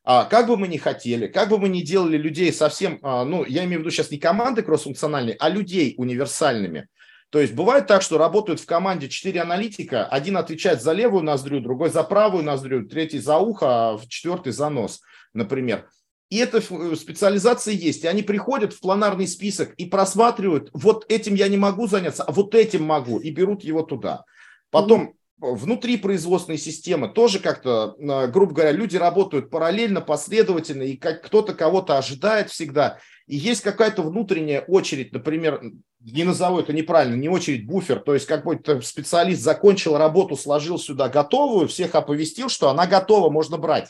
А как бы мы ни хотели, как бы мы ни делали людей совсем, а, ну, я имею в виду сейчас не команды кроссфункциональные, а людей универсальными, то есть бывает так, что работают в команде 4 аналитика, один отвечает за левую ноздрю, другой за правую ноздрю, третий за ухо, а четвертый за нос, например. И эта э, специализация есть. И они приходят в планарный список и просматривают, вот этим я не могу заняться, а вот этим могу, и берут его туда. Потом внутри производственной системы тоже как-то, э, грубо говоря, люди работают параллельно, последовательно, и как кто-то кого-то ожидает всегда. И есть какая-то внутренняя очередь, например, не назову это неправильно, не очередь, буфер, то есть какой-то специалист закончил работу, сложил сюда готовую, всех оповестил, что она готова, можно брать.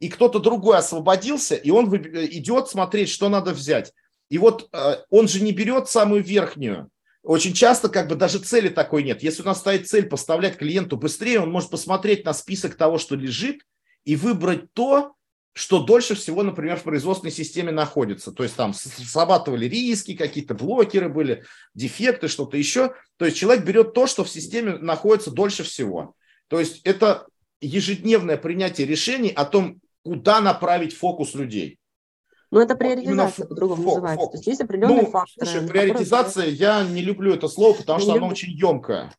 И кто-то другой освободился, и он идет смотреть, что надо взять. И вот э, он же не берет самую верхнюю. Очень часто как бы даже цели такой нет. Если у нас стоит цель поставлять клиенту быстрее, он может посмотреть на список того, что лежит, и выбрать то, что дольше всего, например, в производственной системе находится. То есть там срабатывали риски, какие-то блокеры были, дефекты, что-то еще. То есть человек берет то, что в системе находится дольше всего. То есть это ежедневное принятие решений о том, куда направить фокус людей. Но это приоритизация по-другому называется. То есть есть определенные ну, факторы. Слушай, приоритизация, которые... я не люблю это слово, потому что оно очень емкое.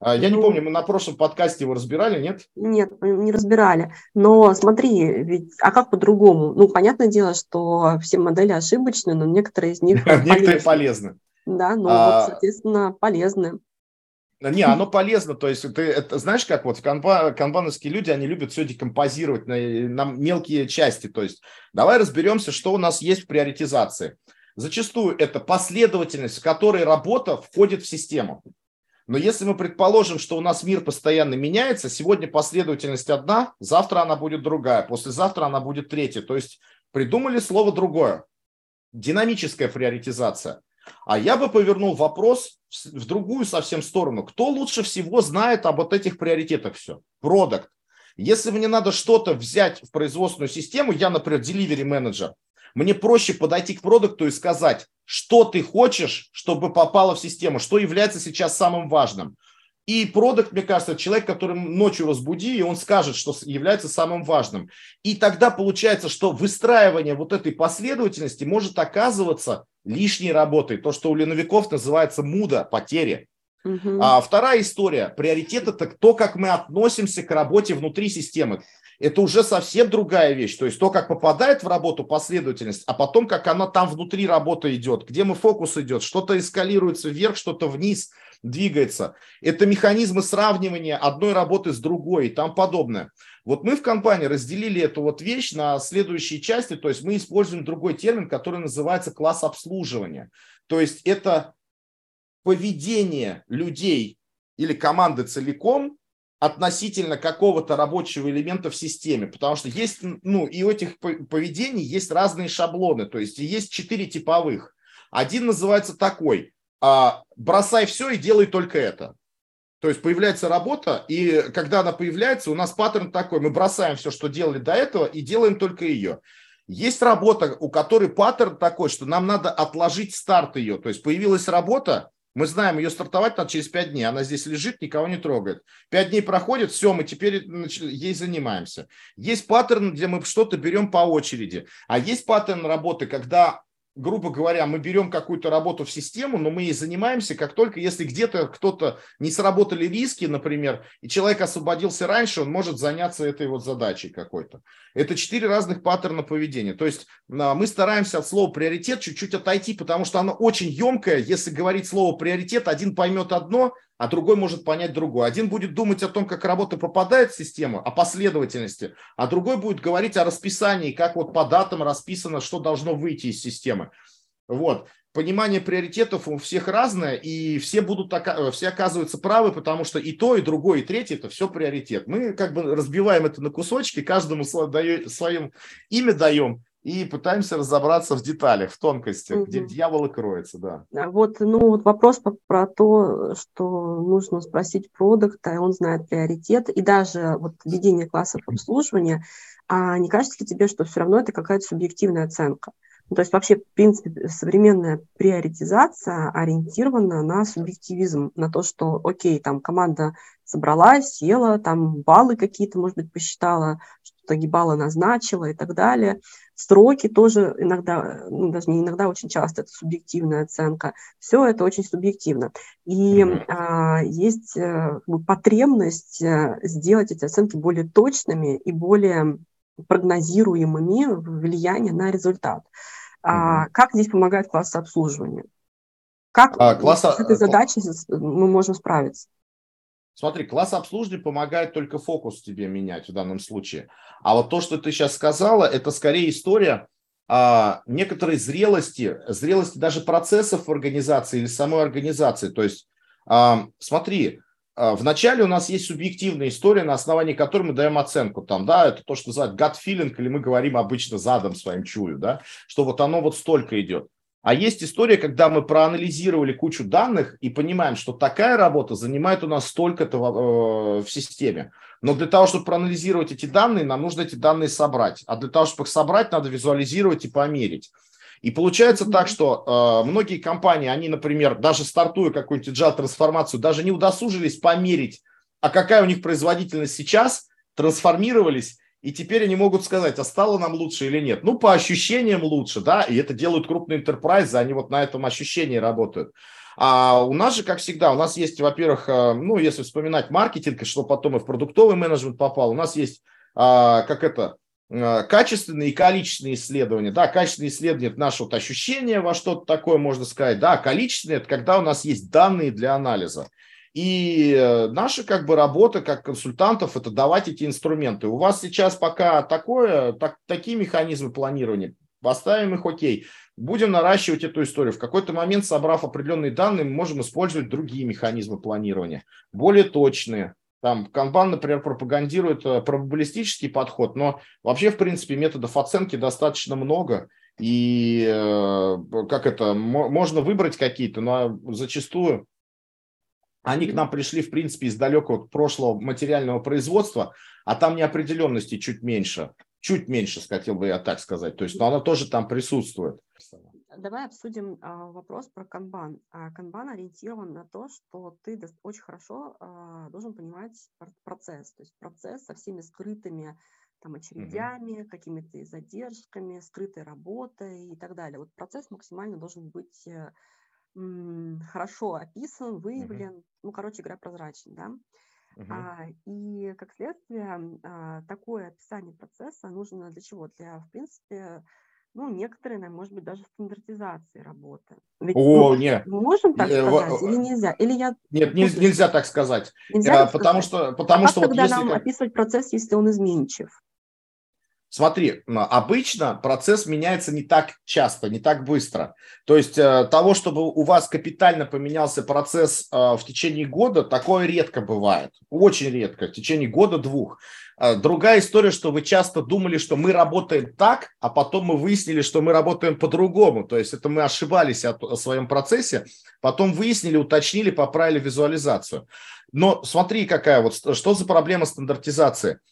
А, я ну, не помню, мы на прошлом подкасте его разбирали, нет? Нет, не разбирали. Но смотри, ведь, а как по-другому? Ну, понятное дело, что все модели ошибочны, но некоторые из них *laughs* Некоторые полезны. Да, ну а... вот, соответственно, полезны. Не, оно полезно, то есть ты это знаешь, как вот канба, канбановские люди, они любят все декомпозировать на, на мелкие части, то есть давай разберемся, что у нас есть в приоритизации. Зачастую это последовательность, в которой работа входит в систему. Но если мы предположим, что у нас мир постоянно меняется, сегодня последовательность одна, завтра она будет другая, послезавтра она будет третья. То есть придумали слово другое. Динамическая приоритизация. А я бы повернул вопрос в другую совсем сторону. Кто лучше всего знает об вот этих приоритетах все? Продукт. Если мне надо что-то взять в производственную систему, я, например, delivery менеджер, мне проще подойти к продукту и сказать, что ты хочешь, чтобы попало в систему, что является сейчас самым важным. И продукт, мне кажется, человек, который ночью разбуди, и он скажет, что является самым важным. И тогда получается, что выстраивание вот этой последовательности может оказываться лишней работой. То, что у леновиков называется муда, потери. Угу. А вторая история. Приоритет – это то, как мы относимся к работе внутри системы это уже совсем другая вещь. То есть то, как попадает в работу последовательность, а потом как она там внутри работы идет, где мы фокус идет, что-то эскалируется вверх, что-то вниз двигается. Это механизмы сравнивания одной работы с другой и там подобное. Вот мы в компании разделили эту вот вещь на следующие части, то есть мы используем другой термин, который называется класс обслуживания. То есть это поведение людей или команды целиком относительно какого-то рабочего элемента в системе, потому что есть, ну, и у этих поведений есть разные шаблоны, то есть есть четыре типовых. Один называется такой, а, бросай все и делай только это. То есть появляется работа, и когда она появляется, у нас паттерн такой, мы бросаем все, что делали до этого, и делаем только ее. Есть работа, у которой паттерн такой, что нам надо отложить старт ее. То есть появилась работа, мы знаем, ее стартовать надо через 5 дней. Она здесь лежит, никого не трогает. 5 дней проходит, все, мы теперь ей занимаемся. Есть паттерн, где мы что-то берем по очереди. А есть паттерн работы, когда грубо говоря, мы берем какую-то работу в систему, но мы ей занимаемся, как только если где-то кто-то не сработали риски, например, и человек освободился раньше, он может заняться этой вот задачей какой-то. Это четыре разных паттерна поведения. То есть а, мы стараемся от слова приоритет чуть-чуть отойти, потому что оно очень емкое. Если говорить слово приоритет, один поймет одно, а другой может понять другое. Один будет думать о том, как работа попадает в систему, о последовательности, а другой будет говорить о расписании, как вот по датам расписано, что должно выйти из системы. Вот. Понимание приоритетов у всех разное, и все будут, все оказываются правы, потому что и то, и другое, и третье – это все приоритет. Мы как бы разбиваем это на кусочки, каждому своим имя даем, и пытаемся разобраться в деталях, в тонкостях, угу. где дьявол кроется, да. Вот, ну, вот вопрос про, то, что нужно спросить продукта, и он знает приоритет, и даже вот введение классов обслуживания, а не кажется ли тебе, что все равно это какая-то субъективная оценка? Ну, то есть вообще, в принципе, современная приоритизация ориентирована на субъективизм, на то, что, окей, там команда собралась, села, там баллы какие-то, может быть, посчитала, что-то гибала назначила и так далее. Сроки тоже иногда, ну, даже не иногда, очень часто это субъективная оценка. Все это очень субъективно. И а, есть а, потребность а, сделать эти оценки более точными и более прогнозируемыми влияние на результат. А, как здесь помогает класс обслуживания? Как а, класс... с этой задачей мы можем справиться? Смотри, класс обслуживания помогает только фокус тебе менять в данном случае. А вот то, что ты сейчас сказала, это скорее история а, некоторой зрелости, зрелости даже процессов в организации или самой организации. То есть, а, смотри, а, вначале у нас есть субъективная история, на основании которой мы даем оценку. Там, да, это то, что называют gut feeling, или мы говорим обычно задом своим чую, да, что вот оно вот столько идет. А есть история, когда мы проанализировали кучу данных и понимаем, что такая работа занимает у нас столько-то в, э, в системе. Но для того, чтобы проанализировать эти данные, нам нужно эти данные собрать. А для того, чтобы их собрать, надо визуализировать и померить. И получается так, что э, многие компании, они, например, даже стартуя какую-нибудь agile-трансформацию, даже не удосужились померить, а какая у них производительность сейчас, трансформировались и теперь они могут сказать, а стало нам лучше или нет. Ну, по ощущениям лучше, да, и это делают крупные интерпрайзы, они вот на этом ощущении работают. А у нас же, как всегда, у нас есть, во-первых, э, ну, если вспоминать маркетинг, что потом и в продуктовый менеджмент попал, у нас есть, а, как это, э, качественные и количественные исследования. Да, качественные исследования – это наше вот ощущение во что-то такое, можно сказать. Да, количественные – это когда у нас есть данные для анализа. И э, наша как бы работа как консультантов – это давать эти инструменты. У вас сейчас пока такое, так, такие механизмы планирования, поставим их окей. Будем наращивать эту историю. В какой-то момент, собрав определенные данные, мы можем использовать другие механизмы планирования, более точные. Там Канбан, например, пропагандирует э, пробабилистический подход, но вообще, в принципе, методов оценки достаточно много. И э, как это, можно выбрать какие-то, но зачастую они к нам пришли, в принципе, из далекого прошлого материального производства, а там неопределенности чуть меньше. Чуть меньше, хотел бы я так сказать. То есть, но она тоже там присутствует. Давай обсудим а, вопрос про канбан. А, канбан ориентирован на то, что ты очень хорошо а, должен понимать процесс. То есть процесс со всеми скрытыми там, очередями, угу. какими-то задержками, скрытой работой и так далее. Вот процесс максимально должен быть э, хорошо описан, выявлен, uh-huh. ну, короче говоря, прозрачен, да. Uh-huh. А, и как следствие а, такое описание процесса нужно для чего? Для, в принципе, ну, некоторые, может быть, даже стандартизации работы. Ведь, О, ну, нет. Мы можем так э, сказать или нельзя? Или я... Нет, не, нельзя так сказать. Нельзя так потому сказать? что, потому а что вот если... нам описывать процесс, если он изменчив? Смотри, обычно процесс меняется не так часто, не так быстро. То есть э, того, чтобы у вас капитально поменялся процесс э, в течение года, такое редко бывает. Очень редко, в течение года-двух. Э, другая история, что вы часто думали, что мы работаем так, а потом мы выяснили, что мы работаем по-другому. То есть это мы ошибались о, о своем процессе, потом выяснили, уточнили, поправили визуализацию. Но смотри, какая вот, что за проблема стандартизации –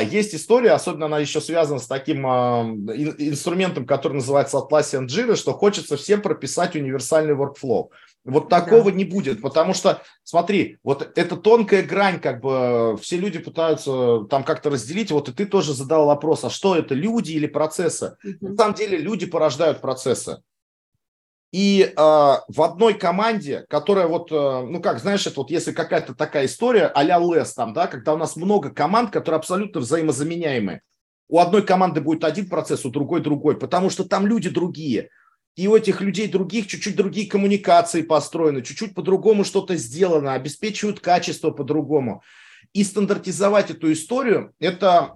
есть история, особенно она еще связана с таким а, инструментом, который называется Atlassian Jira, что хочется всем прописать универсальный workflow. Вот такого да. не будет, потому что, смотри, вот эта тонкая грань, как бы все люди пытаются там как-то разделить, вот и ты тоже задал вопрос, а что это, люди или процессы? Угу. На самом деле люди порождают процессы. И э, в одной команде, которая вот, э, ну как, знаешь, это вот если какая-то такая история а-ля лес там, да, когда у нас много команд, которые абсолютно взаимозаменяемые. У одной команды будет один процесс, у другой другой, потому что там люди другие. И у этих людей других чуть-чуть другие коммуникации построены, чуть-чуть по-другому что-то сделано, обеспечивают качество по-другому. И стандартизовать эту историю – это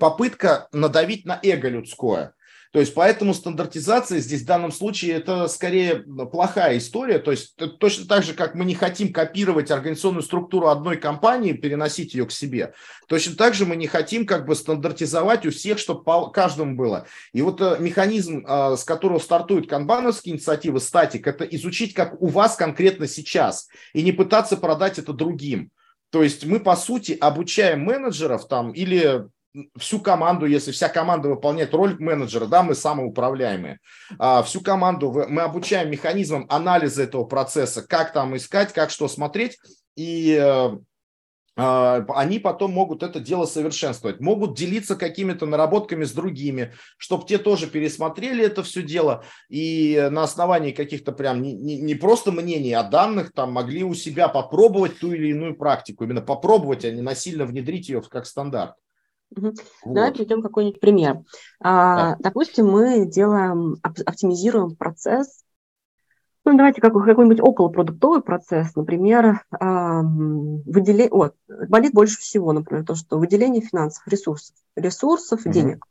попытка надавить на эго людское – то есть поэтому стандартизация здесь в данном случае это скорее плохая история. То есть точно так же, как мы не хотим копировать организационную структуру одной компании, переносить ее к себе, точно так же мы не хотим как бы стандартизовать у всех, чтобы по каждому было. И вот э, механизм, э, с которого стартуют канбановские инициативы, статик, это изучить, как у вас конкретно сейчас, и не пытаться продать это другим. То есть мы, по сути, обучаем менеджеров там или всю команду, если вся команда выполняет роль менеджера, да, мы самоуправляемые, а, всю команду мы обучаем механизмам анализа этого процесса, как там искать, как что смотреть, и э, а, они потом могут это дело совершенствовать, могут делиться какими-то наработками с другими, чтобы те тоже пересмотрели это все дело и на основании каких-то прям не, не, не просто мнений, а данных там могли у себя попробовать ту или иную практику, именно попробовать, а не насильно внедрить ее как стандарт. Угу. Вот. Давай приведем какой-нибудь пример. А, да. Допустим, мы делаем, оптимизируем процесс. Ну, давайте как, какой-нибудь околопродуктовый процесс, например, выделение, вот, болит больше всего, например, то, что выделение финансов, ресурсов, ресурсов, угу. денег.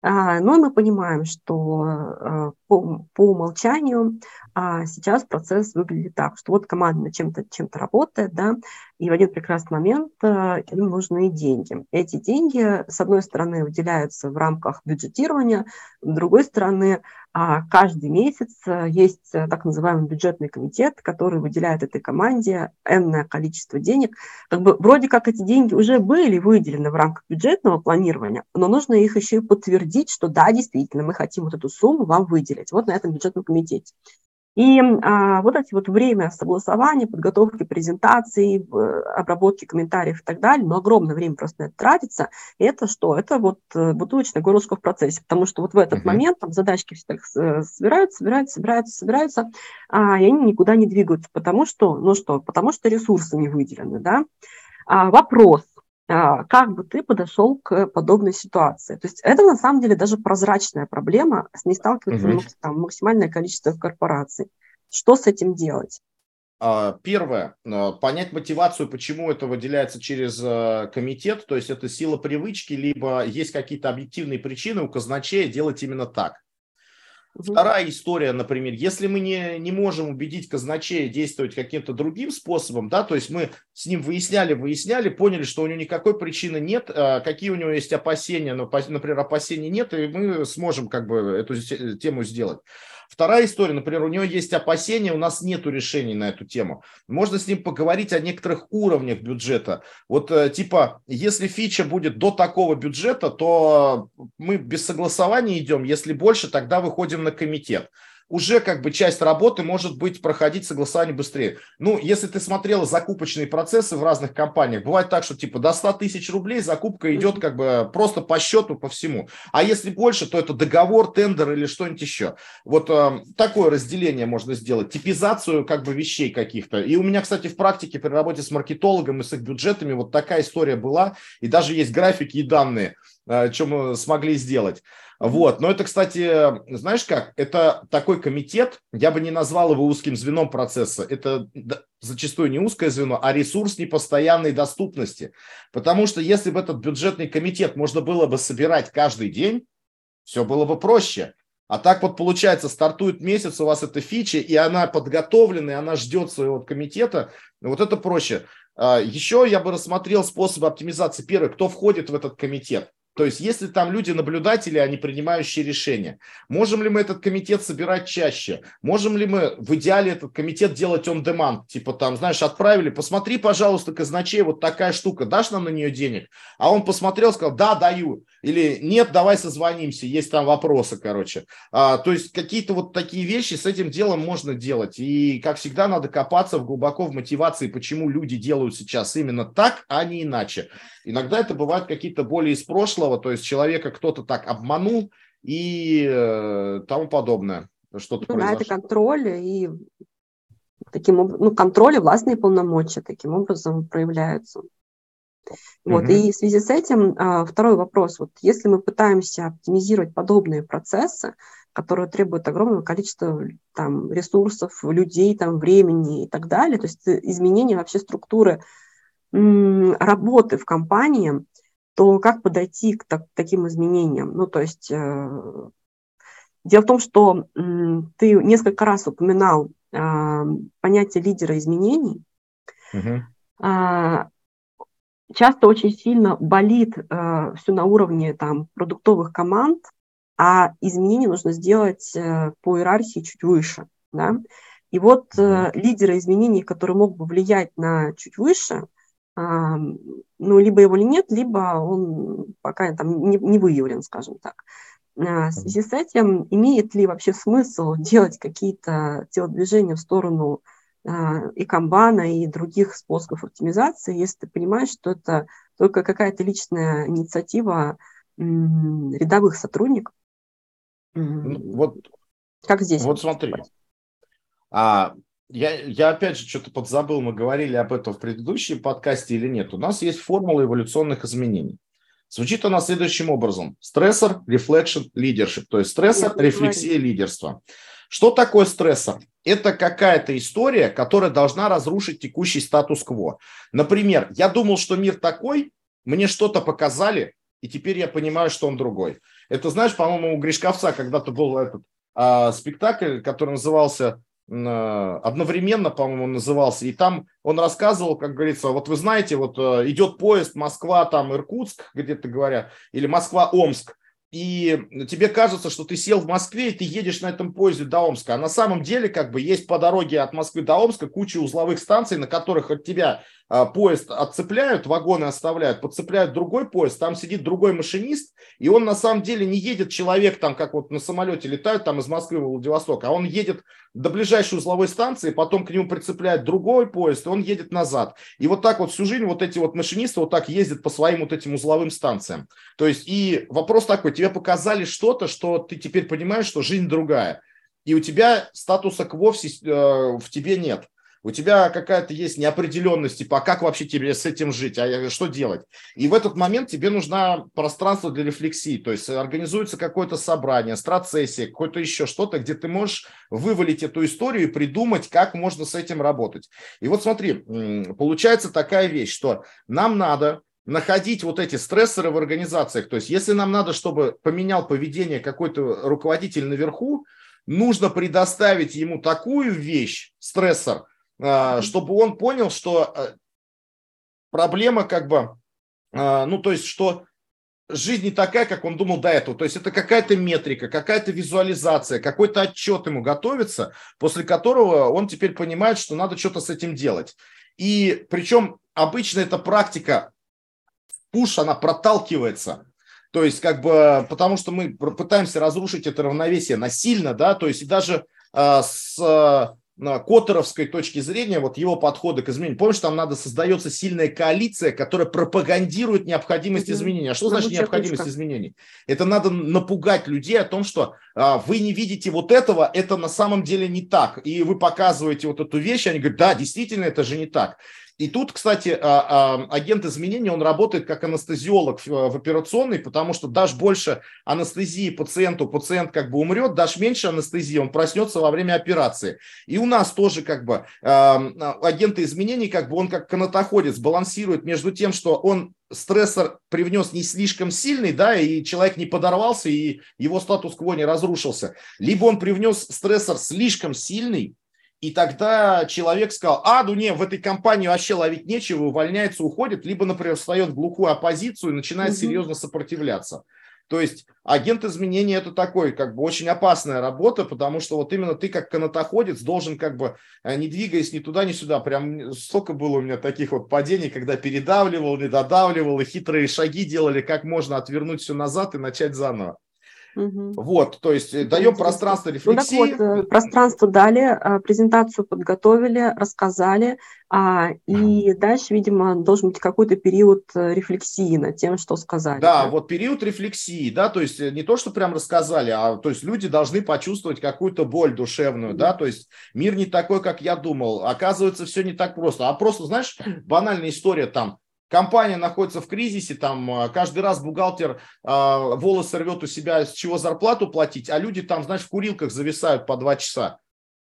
А, но мы понимаем, что а, по, по умолчанию а сейчас процесс выглядит так, что вот команда над чем-то чем работает, да, и в один прекрасный момент им нужны деньги. Эти деньги, с одной стороны, выделяются в рамках бюджетирования, с другой стороны, а каждый месяц э, есть э, так называемый бюджетный комитет, который выделяет этой команде энное количество денег. Как бы вроде как эти деньги уже были выделены в рамках бюджетного планирования, но нужно их еще и подтвердить, что да, действительно, мы хотим вот эту сумму вам выделить. Вот на этом бюджетном комитете. И а, вот эти вот время согласования, подготовки презентаций, обработки комментариев и так далее, но огромное время просто на это тратится. И это что? Это вот э, бутылочная горлышко в процессе, потому что вот в этот uh-huh. момент там задачки все так собираются, собираются, собираются, собираются, а, и они никуда не двигаются, потому что, ну что, потому что ресурсы не выделены, да. А, вопрос, как бы ты подошел к подобной ситуации. То есть это на самом деле даже прозрачная проблема, с ней сталкивается угу. там, максимальное количество корпораций. Что с этим делать? А, первое, а, понять мотивацию, почему это выделяется через комитет, то есть это сила привычки, либо есть какие-то объективные причины у казначея делать именно так. Вторая история, например, если мы не, не можем убедить казначея действовать каким-то другим способом, да, то есть мы с ним выясняли, выясняли, поняли, что у него никакой причины нет, а какие у него есть опасения, но, например, опасений нет, и мы сможем как бы эту тему сделать. Вторая история, например, у него есть опасения, у нас нет решений на эту тему. Можно с ним поговорить о некоторых уровнях бюджета. Вот э, типа, если фича будет до такого бюджета, то мы без согласования идем, если больше, тогда выходим на комитет уже как бы часть работы может быть проходить согласование быстрее. Ну, если ты смотрела закупочные процессы в разных компаниях, бывает так, что типа до 100 тысяч рублей закупка идет как бы просто по счету, по всему. А если больше, то это договор, тендер или что-нибудь еще. Вот э, такое разделение можно сделать, типизацию как бы вещей каких-то. И у меня, кстати, в практике при работе с маркетологом и с их бюджетами вот такая история была. И даже есть графики и данные, э, что мы смогли сделать. Вот. Но это, кстати, знаешь как, это такой комитет, я бы не назвал его узким звеном процесса. Это зачастую не узкое звено, а ресурс непостоянной доступности. Потому что если бы этот бюджетный комитет можно было бы собирать каждый день, все было бы проще. А так вот получается, стартует месяц, у вас эта фича, и она подготовлена, и она ждет своего комитета. Вот это проще. А, Еще я бы рассмотрел способы оптимизации. Первый, кто входит в этот комитет. То есть, если там люди-наблюдатели, они принимающие решения, можем ли мы этот комитет собирать чаще? Можем ли мы в идеале этот комитет делать on demand? Типа там, знаешь, отправили, посмотри, пожалуйста, казначей, вот такая штука, дашь нам на нее денег? А он посмотрел, сказал, да, даю. Или нет, давай созвонимся, есть там вопросы, короче. А, то есть, какие-то вот такие вещи с этим делом можно делать. И, как всегда, надо копаться в глубоко в мотивации, почему люди делают сейчас именно так, а не иначе. Иногда это бывают какие-то боли из прошлого, то есть человека кто-то так обманул и э, тому подобное. что-то ну, произошло. Да, это контроль и таким ну, контроль и властные полномочия таким образом проявляются. Вот, угу. И в связи с этим а, второй вопрос. Вот если мы пытаемся оптимизировать подобные процессы, которые требуют огромного количества там, ресурсов, людей, там, времени и так далее, то есть э, изменение вообще структуры работы в компании, то как подойти к так, таким изменениям? Ну, то есть э, дело в том, что м, ты несколько раз упоминал э, понятие лидера изменений. Угу. Э, часто очень сильно болит э, все на уровне там, продуктовых команд, а изменения нужно сделать э, по иерархии чуть выше. Да? И вот э, лидеры изменений, которые могут бы влиять на чуть выше, э, ну, либо его нет, либо он пока там не, не выявлен, скажем так. Э, в связи с этим, имеет ли вообще смысл делать какие-то телодвижения в сторону а, и камбана, и других способов оптимизации, если ты понимаешь, что это только какая-то личная инициатива рядовых сотрудников. Вот, как здесь? Вот смотри. А, я, я опять же что-то подзабыл, мы говорили об этом в предыдущем подкасте или нет. У нас есть формула эволюционных изменений. Звучит она следующим образом. Стрессор, рефлекшн, лидершип. То есть стрессор, рефлексия, лидерство. Что такое стрессор? Это какая-то история, которая должна разрушить текущий статус-кво. Например, я думал, что мир такой, мне что-то показали, и теперь я понимаю, что он другой. Это, знаешь, по-моему, у Гришковца когда-то был этот а, спектакль, который назывался одновременно, по-моему, назывался, и там он рассказывал, как говорится, вот вы знаете, вот э, идет поезд Москва, там Иркутск, где-то говоря, или Москва-Омск, и тебе кажется, что ты сел в Москве, и ты едешь на этом поезде до Омска. А на самом деле, как бы, есть по дороге от Москвы до Омска куча узловых станций, на которых от тебя поезд отцепляют, вагоны оставляют, подцепляют другой поезд, там сидит другой машинист, и он на самом деле не едет человек там, как вот на самолете летают там из Москвы в Владивосток, а он едет до ближайшей узловой станции, потом к нему прицепляют другой поезд, и он едет назад. И вот так вот всю жизнь вот эти вот машинисты вот так ездят по своим вот этим узловым станциям. То есть и вопрос такой, тебе показали что-то, что ты теперь понимаешь, что жизнь другая. И у тебя статуса кво э, в тебе нет у тебя какая-то есть неопределенность, типа, а как вообще тебе с этим жить, а что делать? И в этот момент тебе нужно пространство для рефлексии, то есть организуется какое-то собрание, страцессия, какое-то еще что-то, где ты можешь вывалить эту историю и придумать, как можно с этим работать. И вот смотри, получается такая вещь, что нам надо находить вот эти стрессоры в организациях. То есть если нам надо, чтобы поменял поведение какой-то руководитель наверху, нужно предоставить ему такую вещь, стрессор, чтобы он понял, что э, проблема как бы, а, ну то есть, что жизнь не такая, как он думал до этого. То есть это какая-то метрика, какая-то визуализация, какой-то отчет ему готовится, после которого он теперь понимает, что надо что-то с этим делать. И причем обычно эта практика пуш, она проталкивается. То есть как бы, потому что мы пытаемся разрушить это равновесие насильно, да, то есть и даже э, с Коттеровской точки зрения, вот его подходы к изменению. Помнишь, там надо создается сильная коалиция, которая пропагандирует необходимость изменения. А что значит необходимость изменений? Это надо напугать людей о том, что а, вы не видите вот этого, это на самом деле не так. И вы показываете вот эту вещь, они говорят, да, действительно, это же не так. И тут, кстати, а, а, агент изменений, он работает как анестезиолог в операционной, потому что дашь больше анестезии пациенту, пациент как бы умрет, дашь меньше анестезии, он проснется во время операции. И у нас тоже как бы а, агенты изменений, как бы он как канатоходец балансирует между тем, что он стрессор привнес не слишком сильный, да, и человек не подорвался, и его статус-кво не разрушился, либо он привнес стрессор слишком сильный, и тогда человек сказал, а, ну не, в этой компании вообще ловить нечего, увольняется, уходит, либо, например, встает в глухую оппозицию и начинает угу. серьезно сопротивляться. То есть агент изменений это такой, как бы очень опасная работа, потому что вот именно ты как канатоходец должен как бы э, не двигаясь ни туда, ни сюда. Прям столько было у меня таких вот падений, когда передавливал, не додавливал и хитрые шаги делали, как можно отвернуть все назад и начать заново. Угу. Вот, то есть э, даем пространство рефлексии. Ну вот, пространство дали, презентацию подготовили, рассказали, а, и дальше, видимо, должен быть какой-то период рефлексии над тем, что сказали. Да, да, вот период рефлексии, да, то есть не то, что прям рассказали, а то есть люди должны почувствовать какую-то боль душевную, да, то есть мир не такой, как я думал, оказывается, все не так просто, а просто, знаешь, банальная история там, компания находится в кризисе, там а, каждый раз бухгалтер э, волосы рвет у себя, с чего зарплату платить, а люди там, знаешь, в курилках зависают по два часа.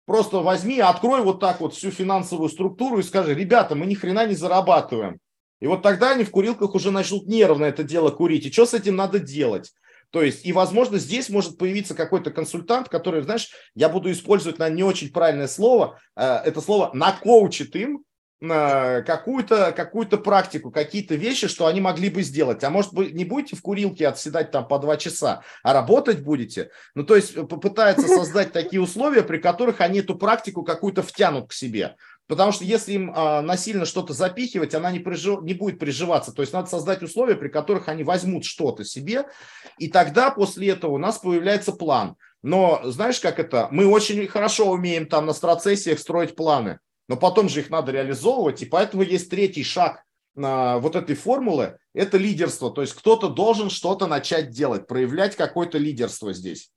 Просто возьми, открой вот так вот всю финансовую структуру и скажи, ребята, мы ни хрена не зарабатываем. И вот тогда они в курилках уже начнут нервно это дело курить. И что с этим надо делать? То есть, и, возможно, здесь может появиться какой-то консультант, который, знаешь, я буду использовать на не очень правильное слово, э, это слово накоучит им, какую-то какую практику, какие-то вещи, что они могли бы сделать. А может быть, не будете в курилке отседать там по два часа, а работать будете? Ну, то есть попытается *laughs* создать такие условия, при которых они эту практику какую-то втянут к себе. Потому что если им а, насильно что-то запихивать, она не, прижив... не будет приживаться. То есть надо создать условия, при которых они возьмут что-то себе, и тогда после этого у нас появляется план. Но знаешь, как это? Мы очень хорошо умеем там на страцессиях строить планы но потом же их надо реализовывать, и поэтому есть третий шаг вот этой формулы, это лидерство, то есть кто-то должен что-то начать делать, проявлять какое-то лидерство здесь.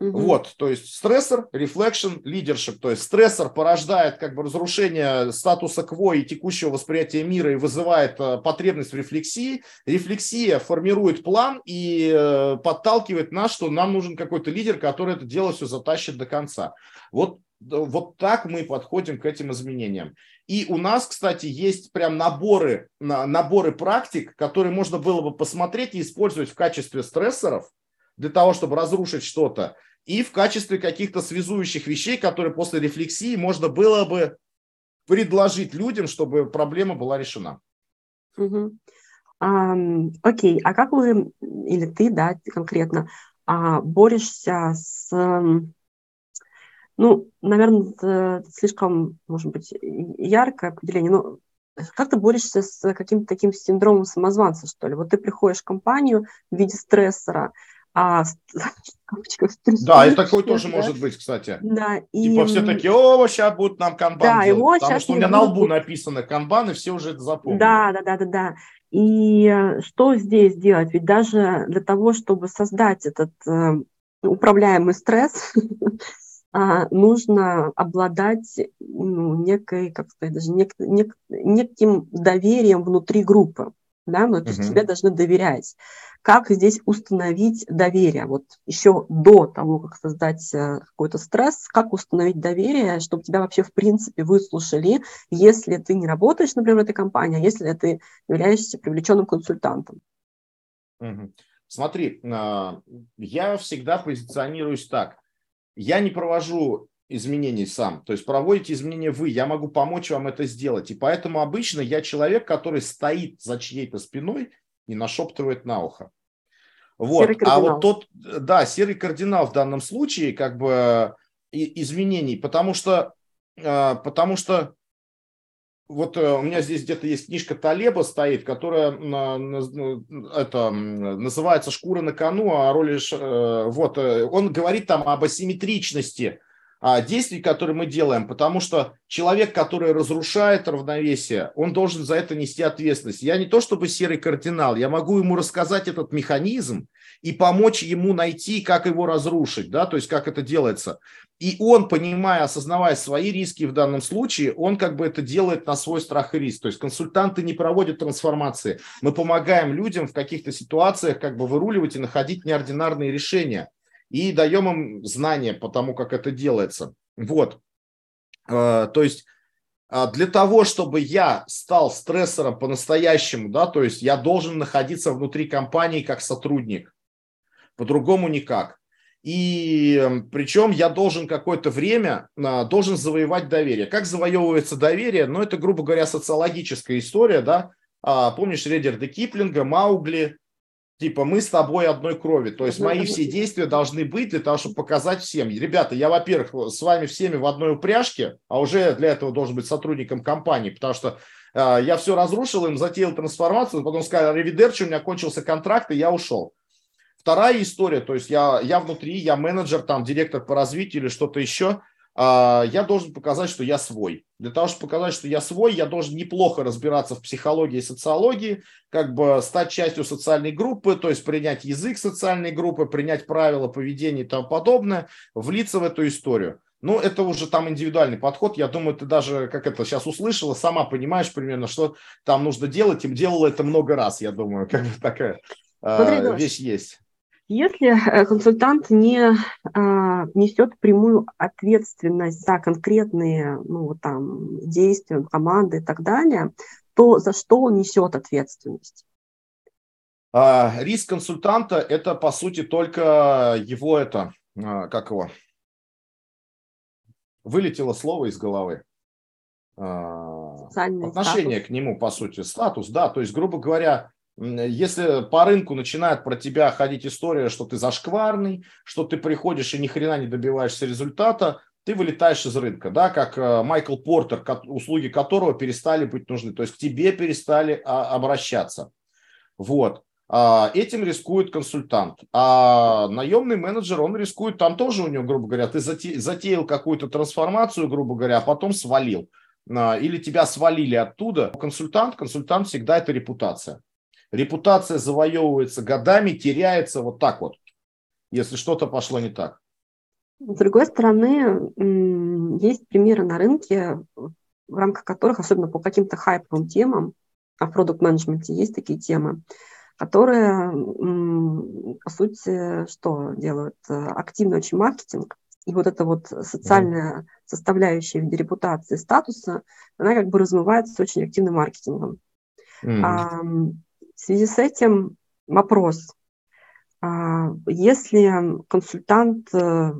Угу. Вот, то есть стрессор, reflection, leadership, то есть стрессор порождает как бы разрушение статуса кво и текущего восприятия мира и вызывает э, потребность в рефлексии. Рефлексия формирует план и э, подталкивает нас, что нам нужен какой-то лидер, который это дело все затащит до конца. Вот вот так мы подходим к этим изменениям. И у нас, кстати, есть прям наборы, наборы практик, которые можно было бы посмотреть и использовать в качестве стрессоров для того, чтобы разрушить что-то, и в качестве каких-то связующих вещей, которые после рефлексии можно было бы предложить людям, чтобы проблема была решена. Угу. А, окей, а как вы, или ты, да, конкретно, а, борешься с ну, наверное, это слишком, может быть, яркое определение, но как ты борешься с каким-то таким синдромом самозванца, что ли? Вот ты приходишь в компанию в виде стрессора, а да, и такой тоже да? может быть, кстати. Да, и... Типа все такие, о, сейчас будут нам канбан да, делать, его потому что у меня на лбу написано канбан, и все уже это запомнили. Да, да, да, да, да. И что здесь делать? Ведь даже для того, чтобы создать этот э, управляемый стресс, *laughs* нужно обладать ну, некой, как сказать, даже нек, нек, неким доверием внутри группы. Да, ну, то есть uh-huh. тебе должны доверять. Как здесь установить доверие? Вот еще до того, как создать э, какой-то стресс, как установить доверие, чтобы тебя вообще в принципе выслушали, если ты не работаешь, например, в этой компании, а если ты являешься привлеченным консультантом? Uh-huh. Смотри, а, я всегда позиционируюсь так я не провожу изменений сам. То есть проводите изменения вы, я могу помочь вам это сделать. И поэтому обычно я человек, который стоит за чьей-то спиной и нашептывает на ухо. Вот. А вот тот, да, серый кардинал в данном случае как бы изменений, потому что, а, потому что вот э, у меня здесь где-то есть книжка Талеба стоит, которая это, называется «Шкура на кону», а роли, э, вот, э, он говорит там об асимметричности а, действий, которые мы делаем, потому что человек, который разрушает равновесие, он должен за это нести ответственность. Я не то чтобы серый кардинал, я могу ему рассказать этот механизм и помочь ему найти, как его разрушить, да, то есть как это делается. И он, понимая, осознавая свои риски в данном случае, он как бы это делает на свой страх и риск. То есть консультанты не проводят трансформации. Мы помогаем людям в каких-то ситуациях как бы выруливать и находить неординарные решения и даем им знания по тому, как это делается. Вот. Э, то есть а, для того, чтобы я стал стрессором по-настоящему, да, то есть я должен находиться внутри компании как сотрудник. По-другому никак. И причем я должен какое-то время, а, должен завоевать доверие. Как завоевывается доверие? Ну, это, грубо говоря, социологическая история, да. А, помнишь Редерда Киплинга, Маугли, типа мы с тобой одной крови. То есть мои все действия должны быть для того, чтобы показать всем. Ребята, я, во-первых, с вами всеми в одной упряжке, а уже для этого должен быть сотрудником компании, потому что э, я все разрушил, им затеял трансформацию, потом сказал, ревидерчи, у меня кончился контракт, и я ушел. Вторая история, то есть я, я внутри, я менеджер, там, директор по развитию или что-то еще, а, я должен показать, что я свой. Для того, чтобы показать, что я свой, я должен неплохо разбираться в психологии и социологии, как бы стать частью социальной группы, то есть принять язык социальной группы, принять правила поведения и тому подобное, влиться в эту историю. Ну, это уже там индивидуальный подход. Я думаю, ты даже, как это сейчас услышала, сама понимаешь примерно, что там нужно делать. Им делала это много раз, я думаю, как бы такая Смотри, э, вещь есть. Если э, консультант не а, несет прямую ответственность за конкретные ну, там, действия команды и так далее, то за что он несет ответственность? А, риск консультанта – это, по сути, только его это, а, как его, вылетело слово из головы. А, отношение статус. к нему, по сути, статус, да, то есть, грубо говоря, если по рынку начинает про тебя ходить история, что ты зашкварный, что ты приходишь и ни хрена не добиваешься результата, ты вылетаешь из рынка, да, как э, Майкл Портер, услуги которого перестали быть нужны, то есть к тебе перестали а, обращаться. Вот. А, этим рискует консультант. А наемный менеджер, он рискует, там тоже у него, грубо говоря, ты затеял какую-то трансформацию, грубо говоря, а потом свалил. А, или тебя свалили оттуда. Консультант, консультант всегда это репутация. Репутация завоевывается годами, теряется вот так вот, если что-то пошло не так. С другой стороны, есть примеры на рынке, в рамках которых, особенно по каким-то хайповым темам, а в продукт-менеджменте есть такие темы, которые, по сути, что делают? Активный очень маркетинг. И вот эта вот социальная составляющая в виде репутации, статуса, она как бы размывается очень активным маркетингом. Mm. В связи с этим вопрос. А, если консультант э,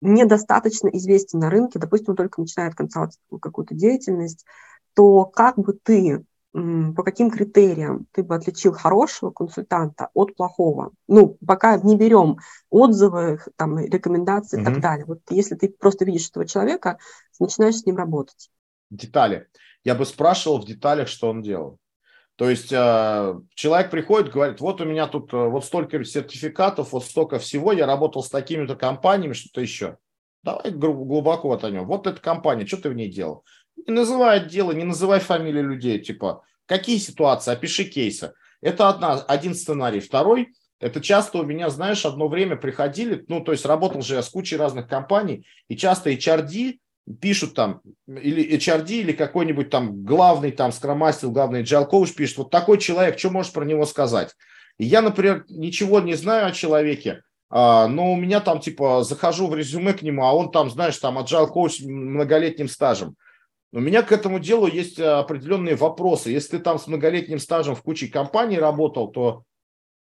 недостаточно известен на рынке, допустим, он только начинает консалтинговую какую-то деятельность, то как бы ты, по каким критериям ты бы отличил хорошего консультанта от плохого? Ну, пока не берем отзывы, там, рекомендации mm-hmm. и так далее. Вот если ты просто видишь этого человека, начинаешь с ним работать. Детали. Я бы спрашивал в деталях, что он делал. То есть э, человек приходит, говорит, вот у меня тут э, вот столько сертификатов, вот столько всего, я работал с такими-то компаниями, что-то еще. Давай глубоко вот о нем. Вот эта компания, что ты в ней делал? Не называй отделы, не называй фамилии людей, типа, какие ситуации, опиши кейсы. Это одна, один сценарий. Второй, это часто у меня, знаешь, одно время приходили, ну, то есть работал же я с кучей разных компаний, и часто HRD пишут там, или HRD, или какой-нибудь там главный там скромастер, главный agile coach пишет, вот такой человек, что можешь про него сказать? И я, например, ничего не знаю о человеке, а, но у меня там типа захожу в резюме к нему, а он там, знаешь, там agile coach многолетним стажем. У меня к этому делу есть определенные вопросы. Если ты там с многолетним стажем в куче компаний работал, то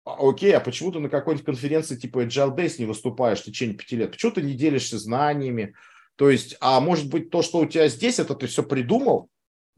а, окей, а почему ты на какой-нибудь конференции типа Agile Days не выступаешь в течение пяти лет? Почему ты не делишься знаниями? То есть, а может быть, то, что у тебя здесь, это ты все придумал,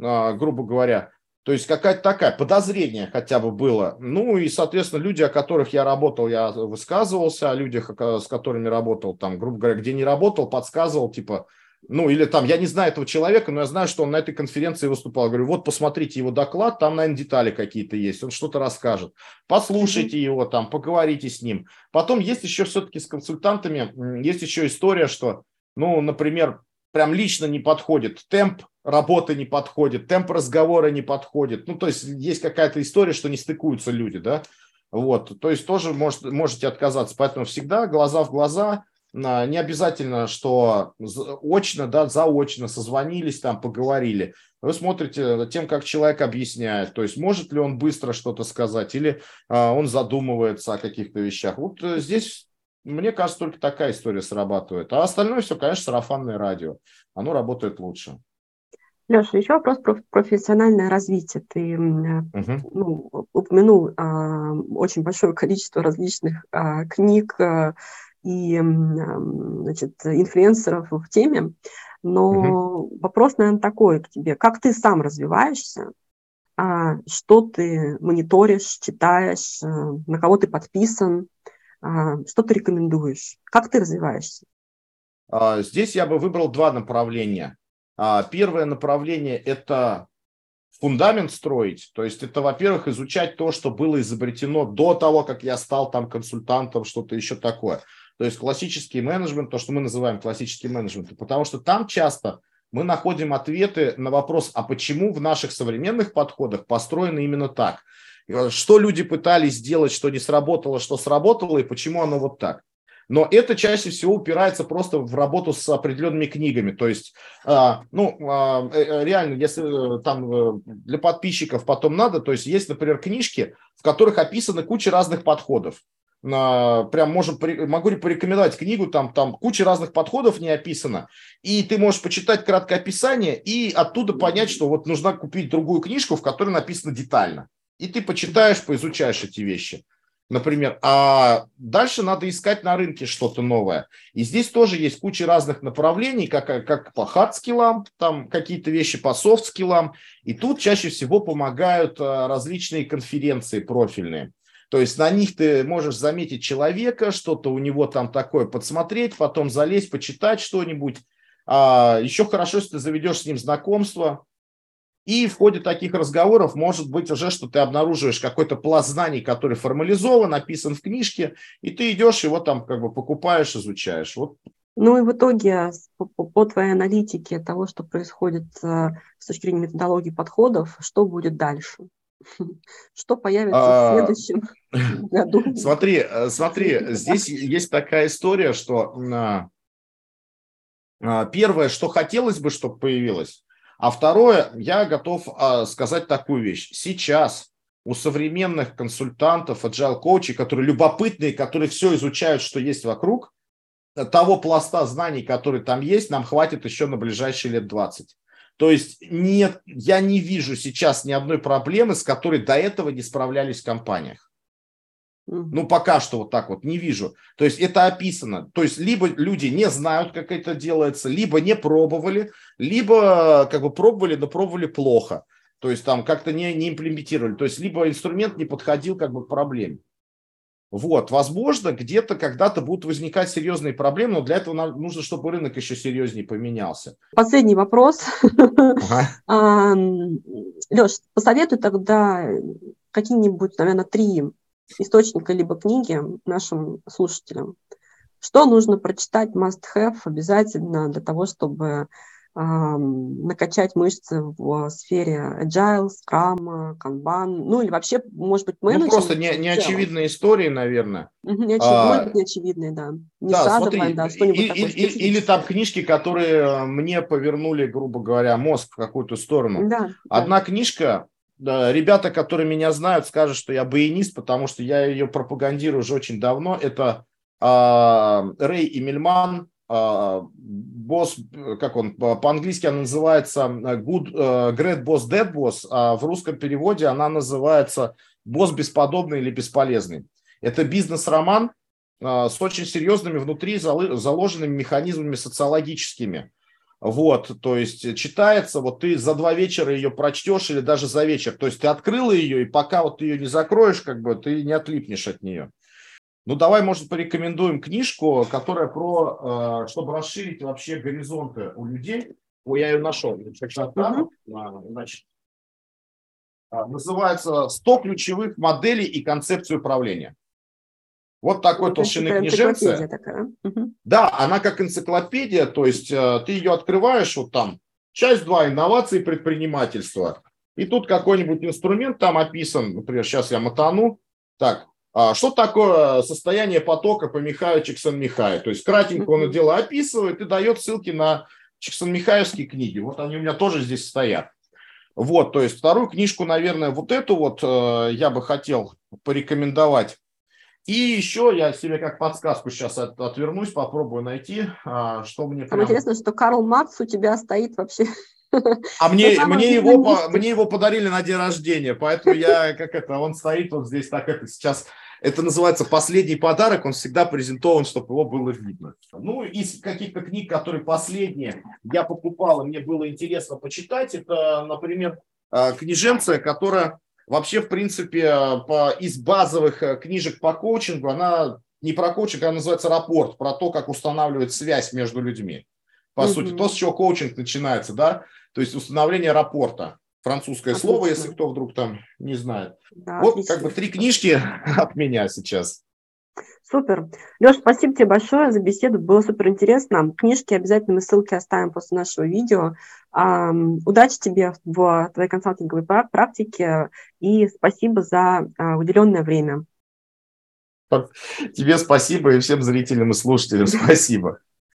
а, грубо говоря. То есть какая-то такая подозрение хотя бы было. Ну и, соответственно, люди, о которых я работал, я высказывался, о людях, с которыми работал, там, грубо говоря, где не работал, подсказывал, типа, ну или там, я не знаю этого человека, но я знаю, что он на этой конференции выступал. Я говорю, вот посмотрите его доклад, там, наверное, детали какие-то есть, он что-то расскажет. Послушайте его там, поговорите с ним. Потом есть еще все-таки с консультантами, есть еще история, что ну, например, прям лично не подходит, темп работы не подходит, темп разговора не подходит. Ну, то есть есть какая-то история, что не стыкуются люди, да. Вот, то есть тоже может, можете отказаться. Поэтому всегда глаза в глаза, а, не обязательно, что очно, да, заочно созвонились, там поговорили. Вы смотрите тем, как человек объясняет, то есть может ли он быстро что-то сказать или а, он задумывается о каких-то вещах. Вот э, здесь мне кажется, только такая история срабатывает. А остальное все, конечно, сарафанное радио. Оно работает лучше. Леша, еще вопрос про профессиональное развитие. Ты угу. ну, упомянул а, очень большое количество различных а, книг а, и значит, инфлюенсеров в теме, но угу. вопрос, наверное, такой к тебе. Как ты сам развиваешься? А, что ты мониторишь, читаешь, а, на кого ты подписан? А, что ты рекомендуешь? Как ты развиваешься? А, здесь я бы выбрал два направления. А, первое направление – это фундамент строить. То есть это, во-первых, изучать то, что было изобретено до того, как я стал там консультантом, что-то еще такое. То есть классический менеджмент, то, что мы называем классическим менеджментом, потому что там часто мы находим ответы на вопрос, а почему в наших современных подходах построено именно так? Что люди пытались сделать, что не сработало, что сработало, и почему оно вот так? Но это чаще всего упирается просто в работу с определенными книгами. То есть, а, ну, а, э, э, реально, если э, там для подписчиков потом надо, то есть есть, например, книжки, в которых описаны куча разных подходов. Прям можем, могу порекомендовать книгу, там, там куча разных подходов не описано, и ты можешь почитать краткое описание и оттуда понять, что вот нужно купить другую книжку, в которой написано детально. И ты почитаешь, поизучаешь эти вещи например, а дальше надо искать на рынке что-то новое. И здесь тоже есть куча разных направлений, как, как по hard skill ам, там какие-то вещи по soft skill ам, и тут чаще всего помогают а, различные конференции профильные. То есть на них ты можешь заметить человека, что-то у него там такое подсмотреть, потом залезть, почитать что-нибудь. А еще хорошо, если ты заведешь с ним знакомство, и в ходе таких разговоров может быть уже, что ты обнаруживаешь какой-то пласт знаний, который формализован, написан в книжке, и ты идешь его там как бы покупаешь, изучаешь. Вот. Ну и в итоге по, по твоей аналитике того, что происходит э, с точки зрения методологии подходов, что будет дальше? *laughs* Что появится а... в следующем *laughs* году? Смотри, э, смотри, *laughs* здесь есть такая история, что а, первое, что хотелось бы, чтобы появилось, а второе, я готов а, сказать такую вещь. Сейчас у современных консультантов, agile коучей, которые любопытные, которые все изучают, что есть вокруг, того пласта знаний, который там есть, нам хватит еще на ближайшие лет 20. То есть нет, я не вижу сейчас ни одной проблемы, с которой до этого не справлялись в компаниях. Ну, пока что вот так вот не вижу. То есть это описано. То есть либо люди не знают, как это делается, либо не пробовали, либо как бы пробовали, но пробовали плохо. То есть там как-то не, не имплементировали. То есть либо инструмент не подходил как бы к проблеме. Вот, возможно, где-то когда-то будут возникать серьезные проблемы, но для этого нам нужно, чтобы рынок еще серьезнее поменялся. Последний вопрос. Ага. *laughs* Леш, посоветуй тогда какие-нибудь, наверное, три источника либо книги нашим слушателям. Что нужно прочитать must-have обязательно для того, чтобы э, накачать мышцы в сфере agile, scrum, kanban, ну или вообще, может быть, менеджмент. Ну, просто не, не очевидные истории, наверное. Угу, не очевид... а, может быть, неочевидные, да. Не да, смотри, да, что-нибудь и, такое и, Или там книжки, которые мне повернули, грубо говоря, мозг в какую-то сторону. Да, Одна да. книжка ребята, которые меня знают, скажут, что я баянист, потому что я ее пропагандирую уже очень давно. Это э, Рэй Эмильман, э, босс, как он, по-английски она называется Good, uh, Great Boss, Dead Boss, а в русском переводе она называется Босс бесподобный или бесполезный. Это бизнес-роман э, с очень серьезными внутри заложенными механизмами социологическими. Вот, то есть читается, вот ты за два вечера ее прочтешь или даже за вечер. То есть ты открыла ее, и пока вот ты ее не закроешь, как бы ты не отлипнешь от нее. Ну, давай, может, порекомендуем книжку, которая про, э, чтобы расширить вообще горизонты у людей. Ой, я ее нашел. Значит, а, называется «100 ключевых моделей и концепций управления». Вот такой толщины книженцы. Такая. Да, она как энциклопедия, то есть э, ты ее открываешь, вот там, часть 2, инновации предпринимательства. И тут какой-нибудь инструмент там описан, например, сейчас я мотану. Так, а что такое состояние потока по Михаю Чиксон-Михаю? То есть кратенько он это дело описывает и дает ссылки на Чиксон-Михаевские книги. Вот они у меня тоже здесь стоят. Вот, то есть вторую книжку, наверное, вот эту вот э, я бы хотел порекомендовать и еще я себе как подсказку сейчас от, отвернусь, попробую найти, а, что мне прям... интересно, что Карл Маркс у тебя стоит вообще а мне, мне, его, мне его подарили на день рождения, поэтому я, как это, он стоит вот здесь так, это сейчас, это называется последний подарок, он всегда презентован, чтобы его было видно. Ну, из каких-то книг, которые последние я покупал, и мне было интересно почитать, это, например, а, книженция, которая Вообще, в принципе, по, из базовых э, книжек по коучингу, она не про коучинг, она называется рапорт, про то, как устанавливать связь между людьми. По mm-hmm. сути, то, с чего коучинг начинается, да, то есть установление рапорта. Французское отлично. слово, если кто вдруг там не знает. Да, вот отлично. как бы три книжки *laughs* от меня сейчас. Супер. Леш, спасибо тебе большое за беседу, было супер интересно. Книжки обязательно мы ссылки оставим после нашего видео. Удачи тебе в твоей консалтинговой практике и спасибо за а, уделенное время. Тебе спасибо и всем зрителям и слушателям спасибо.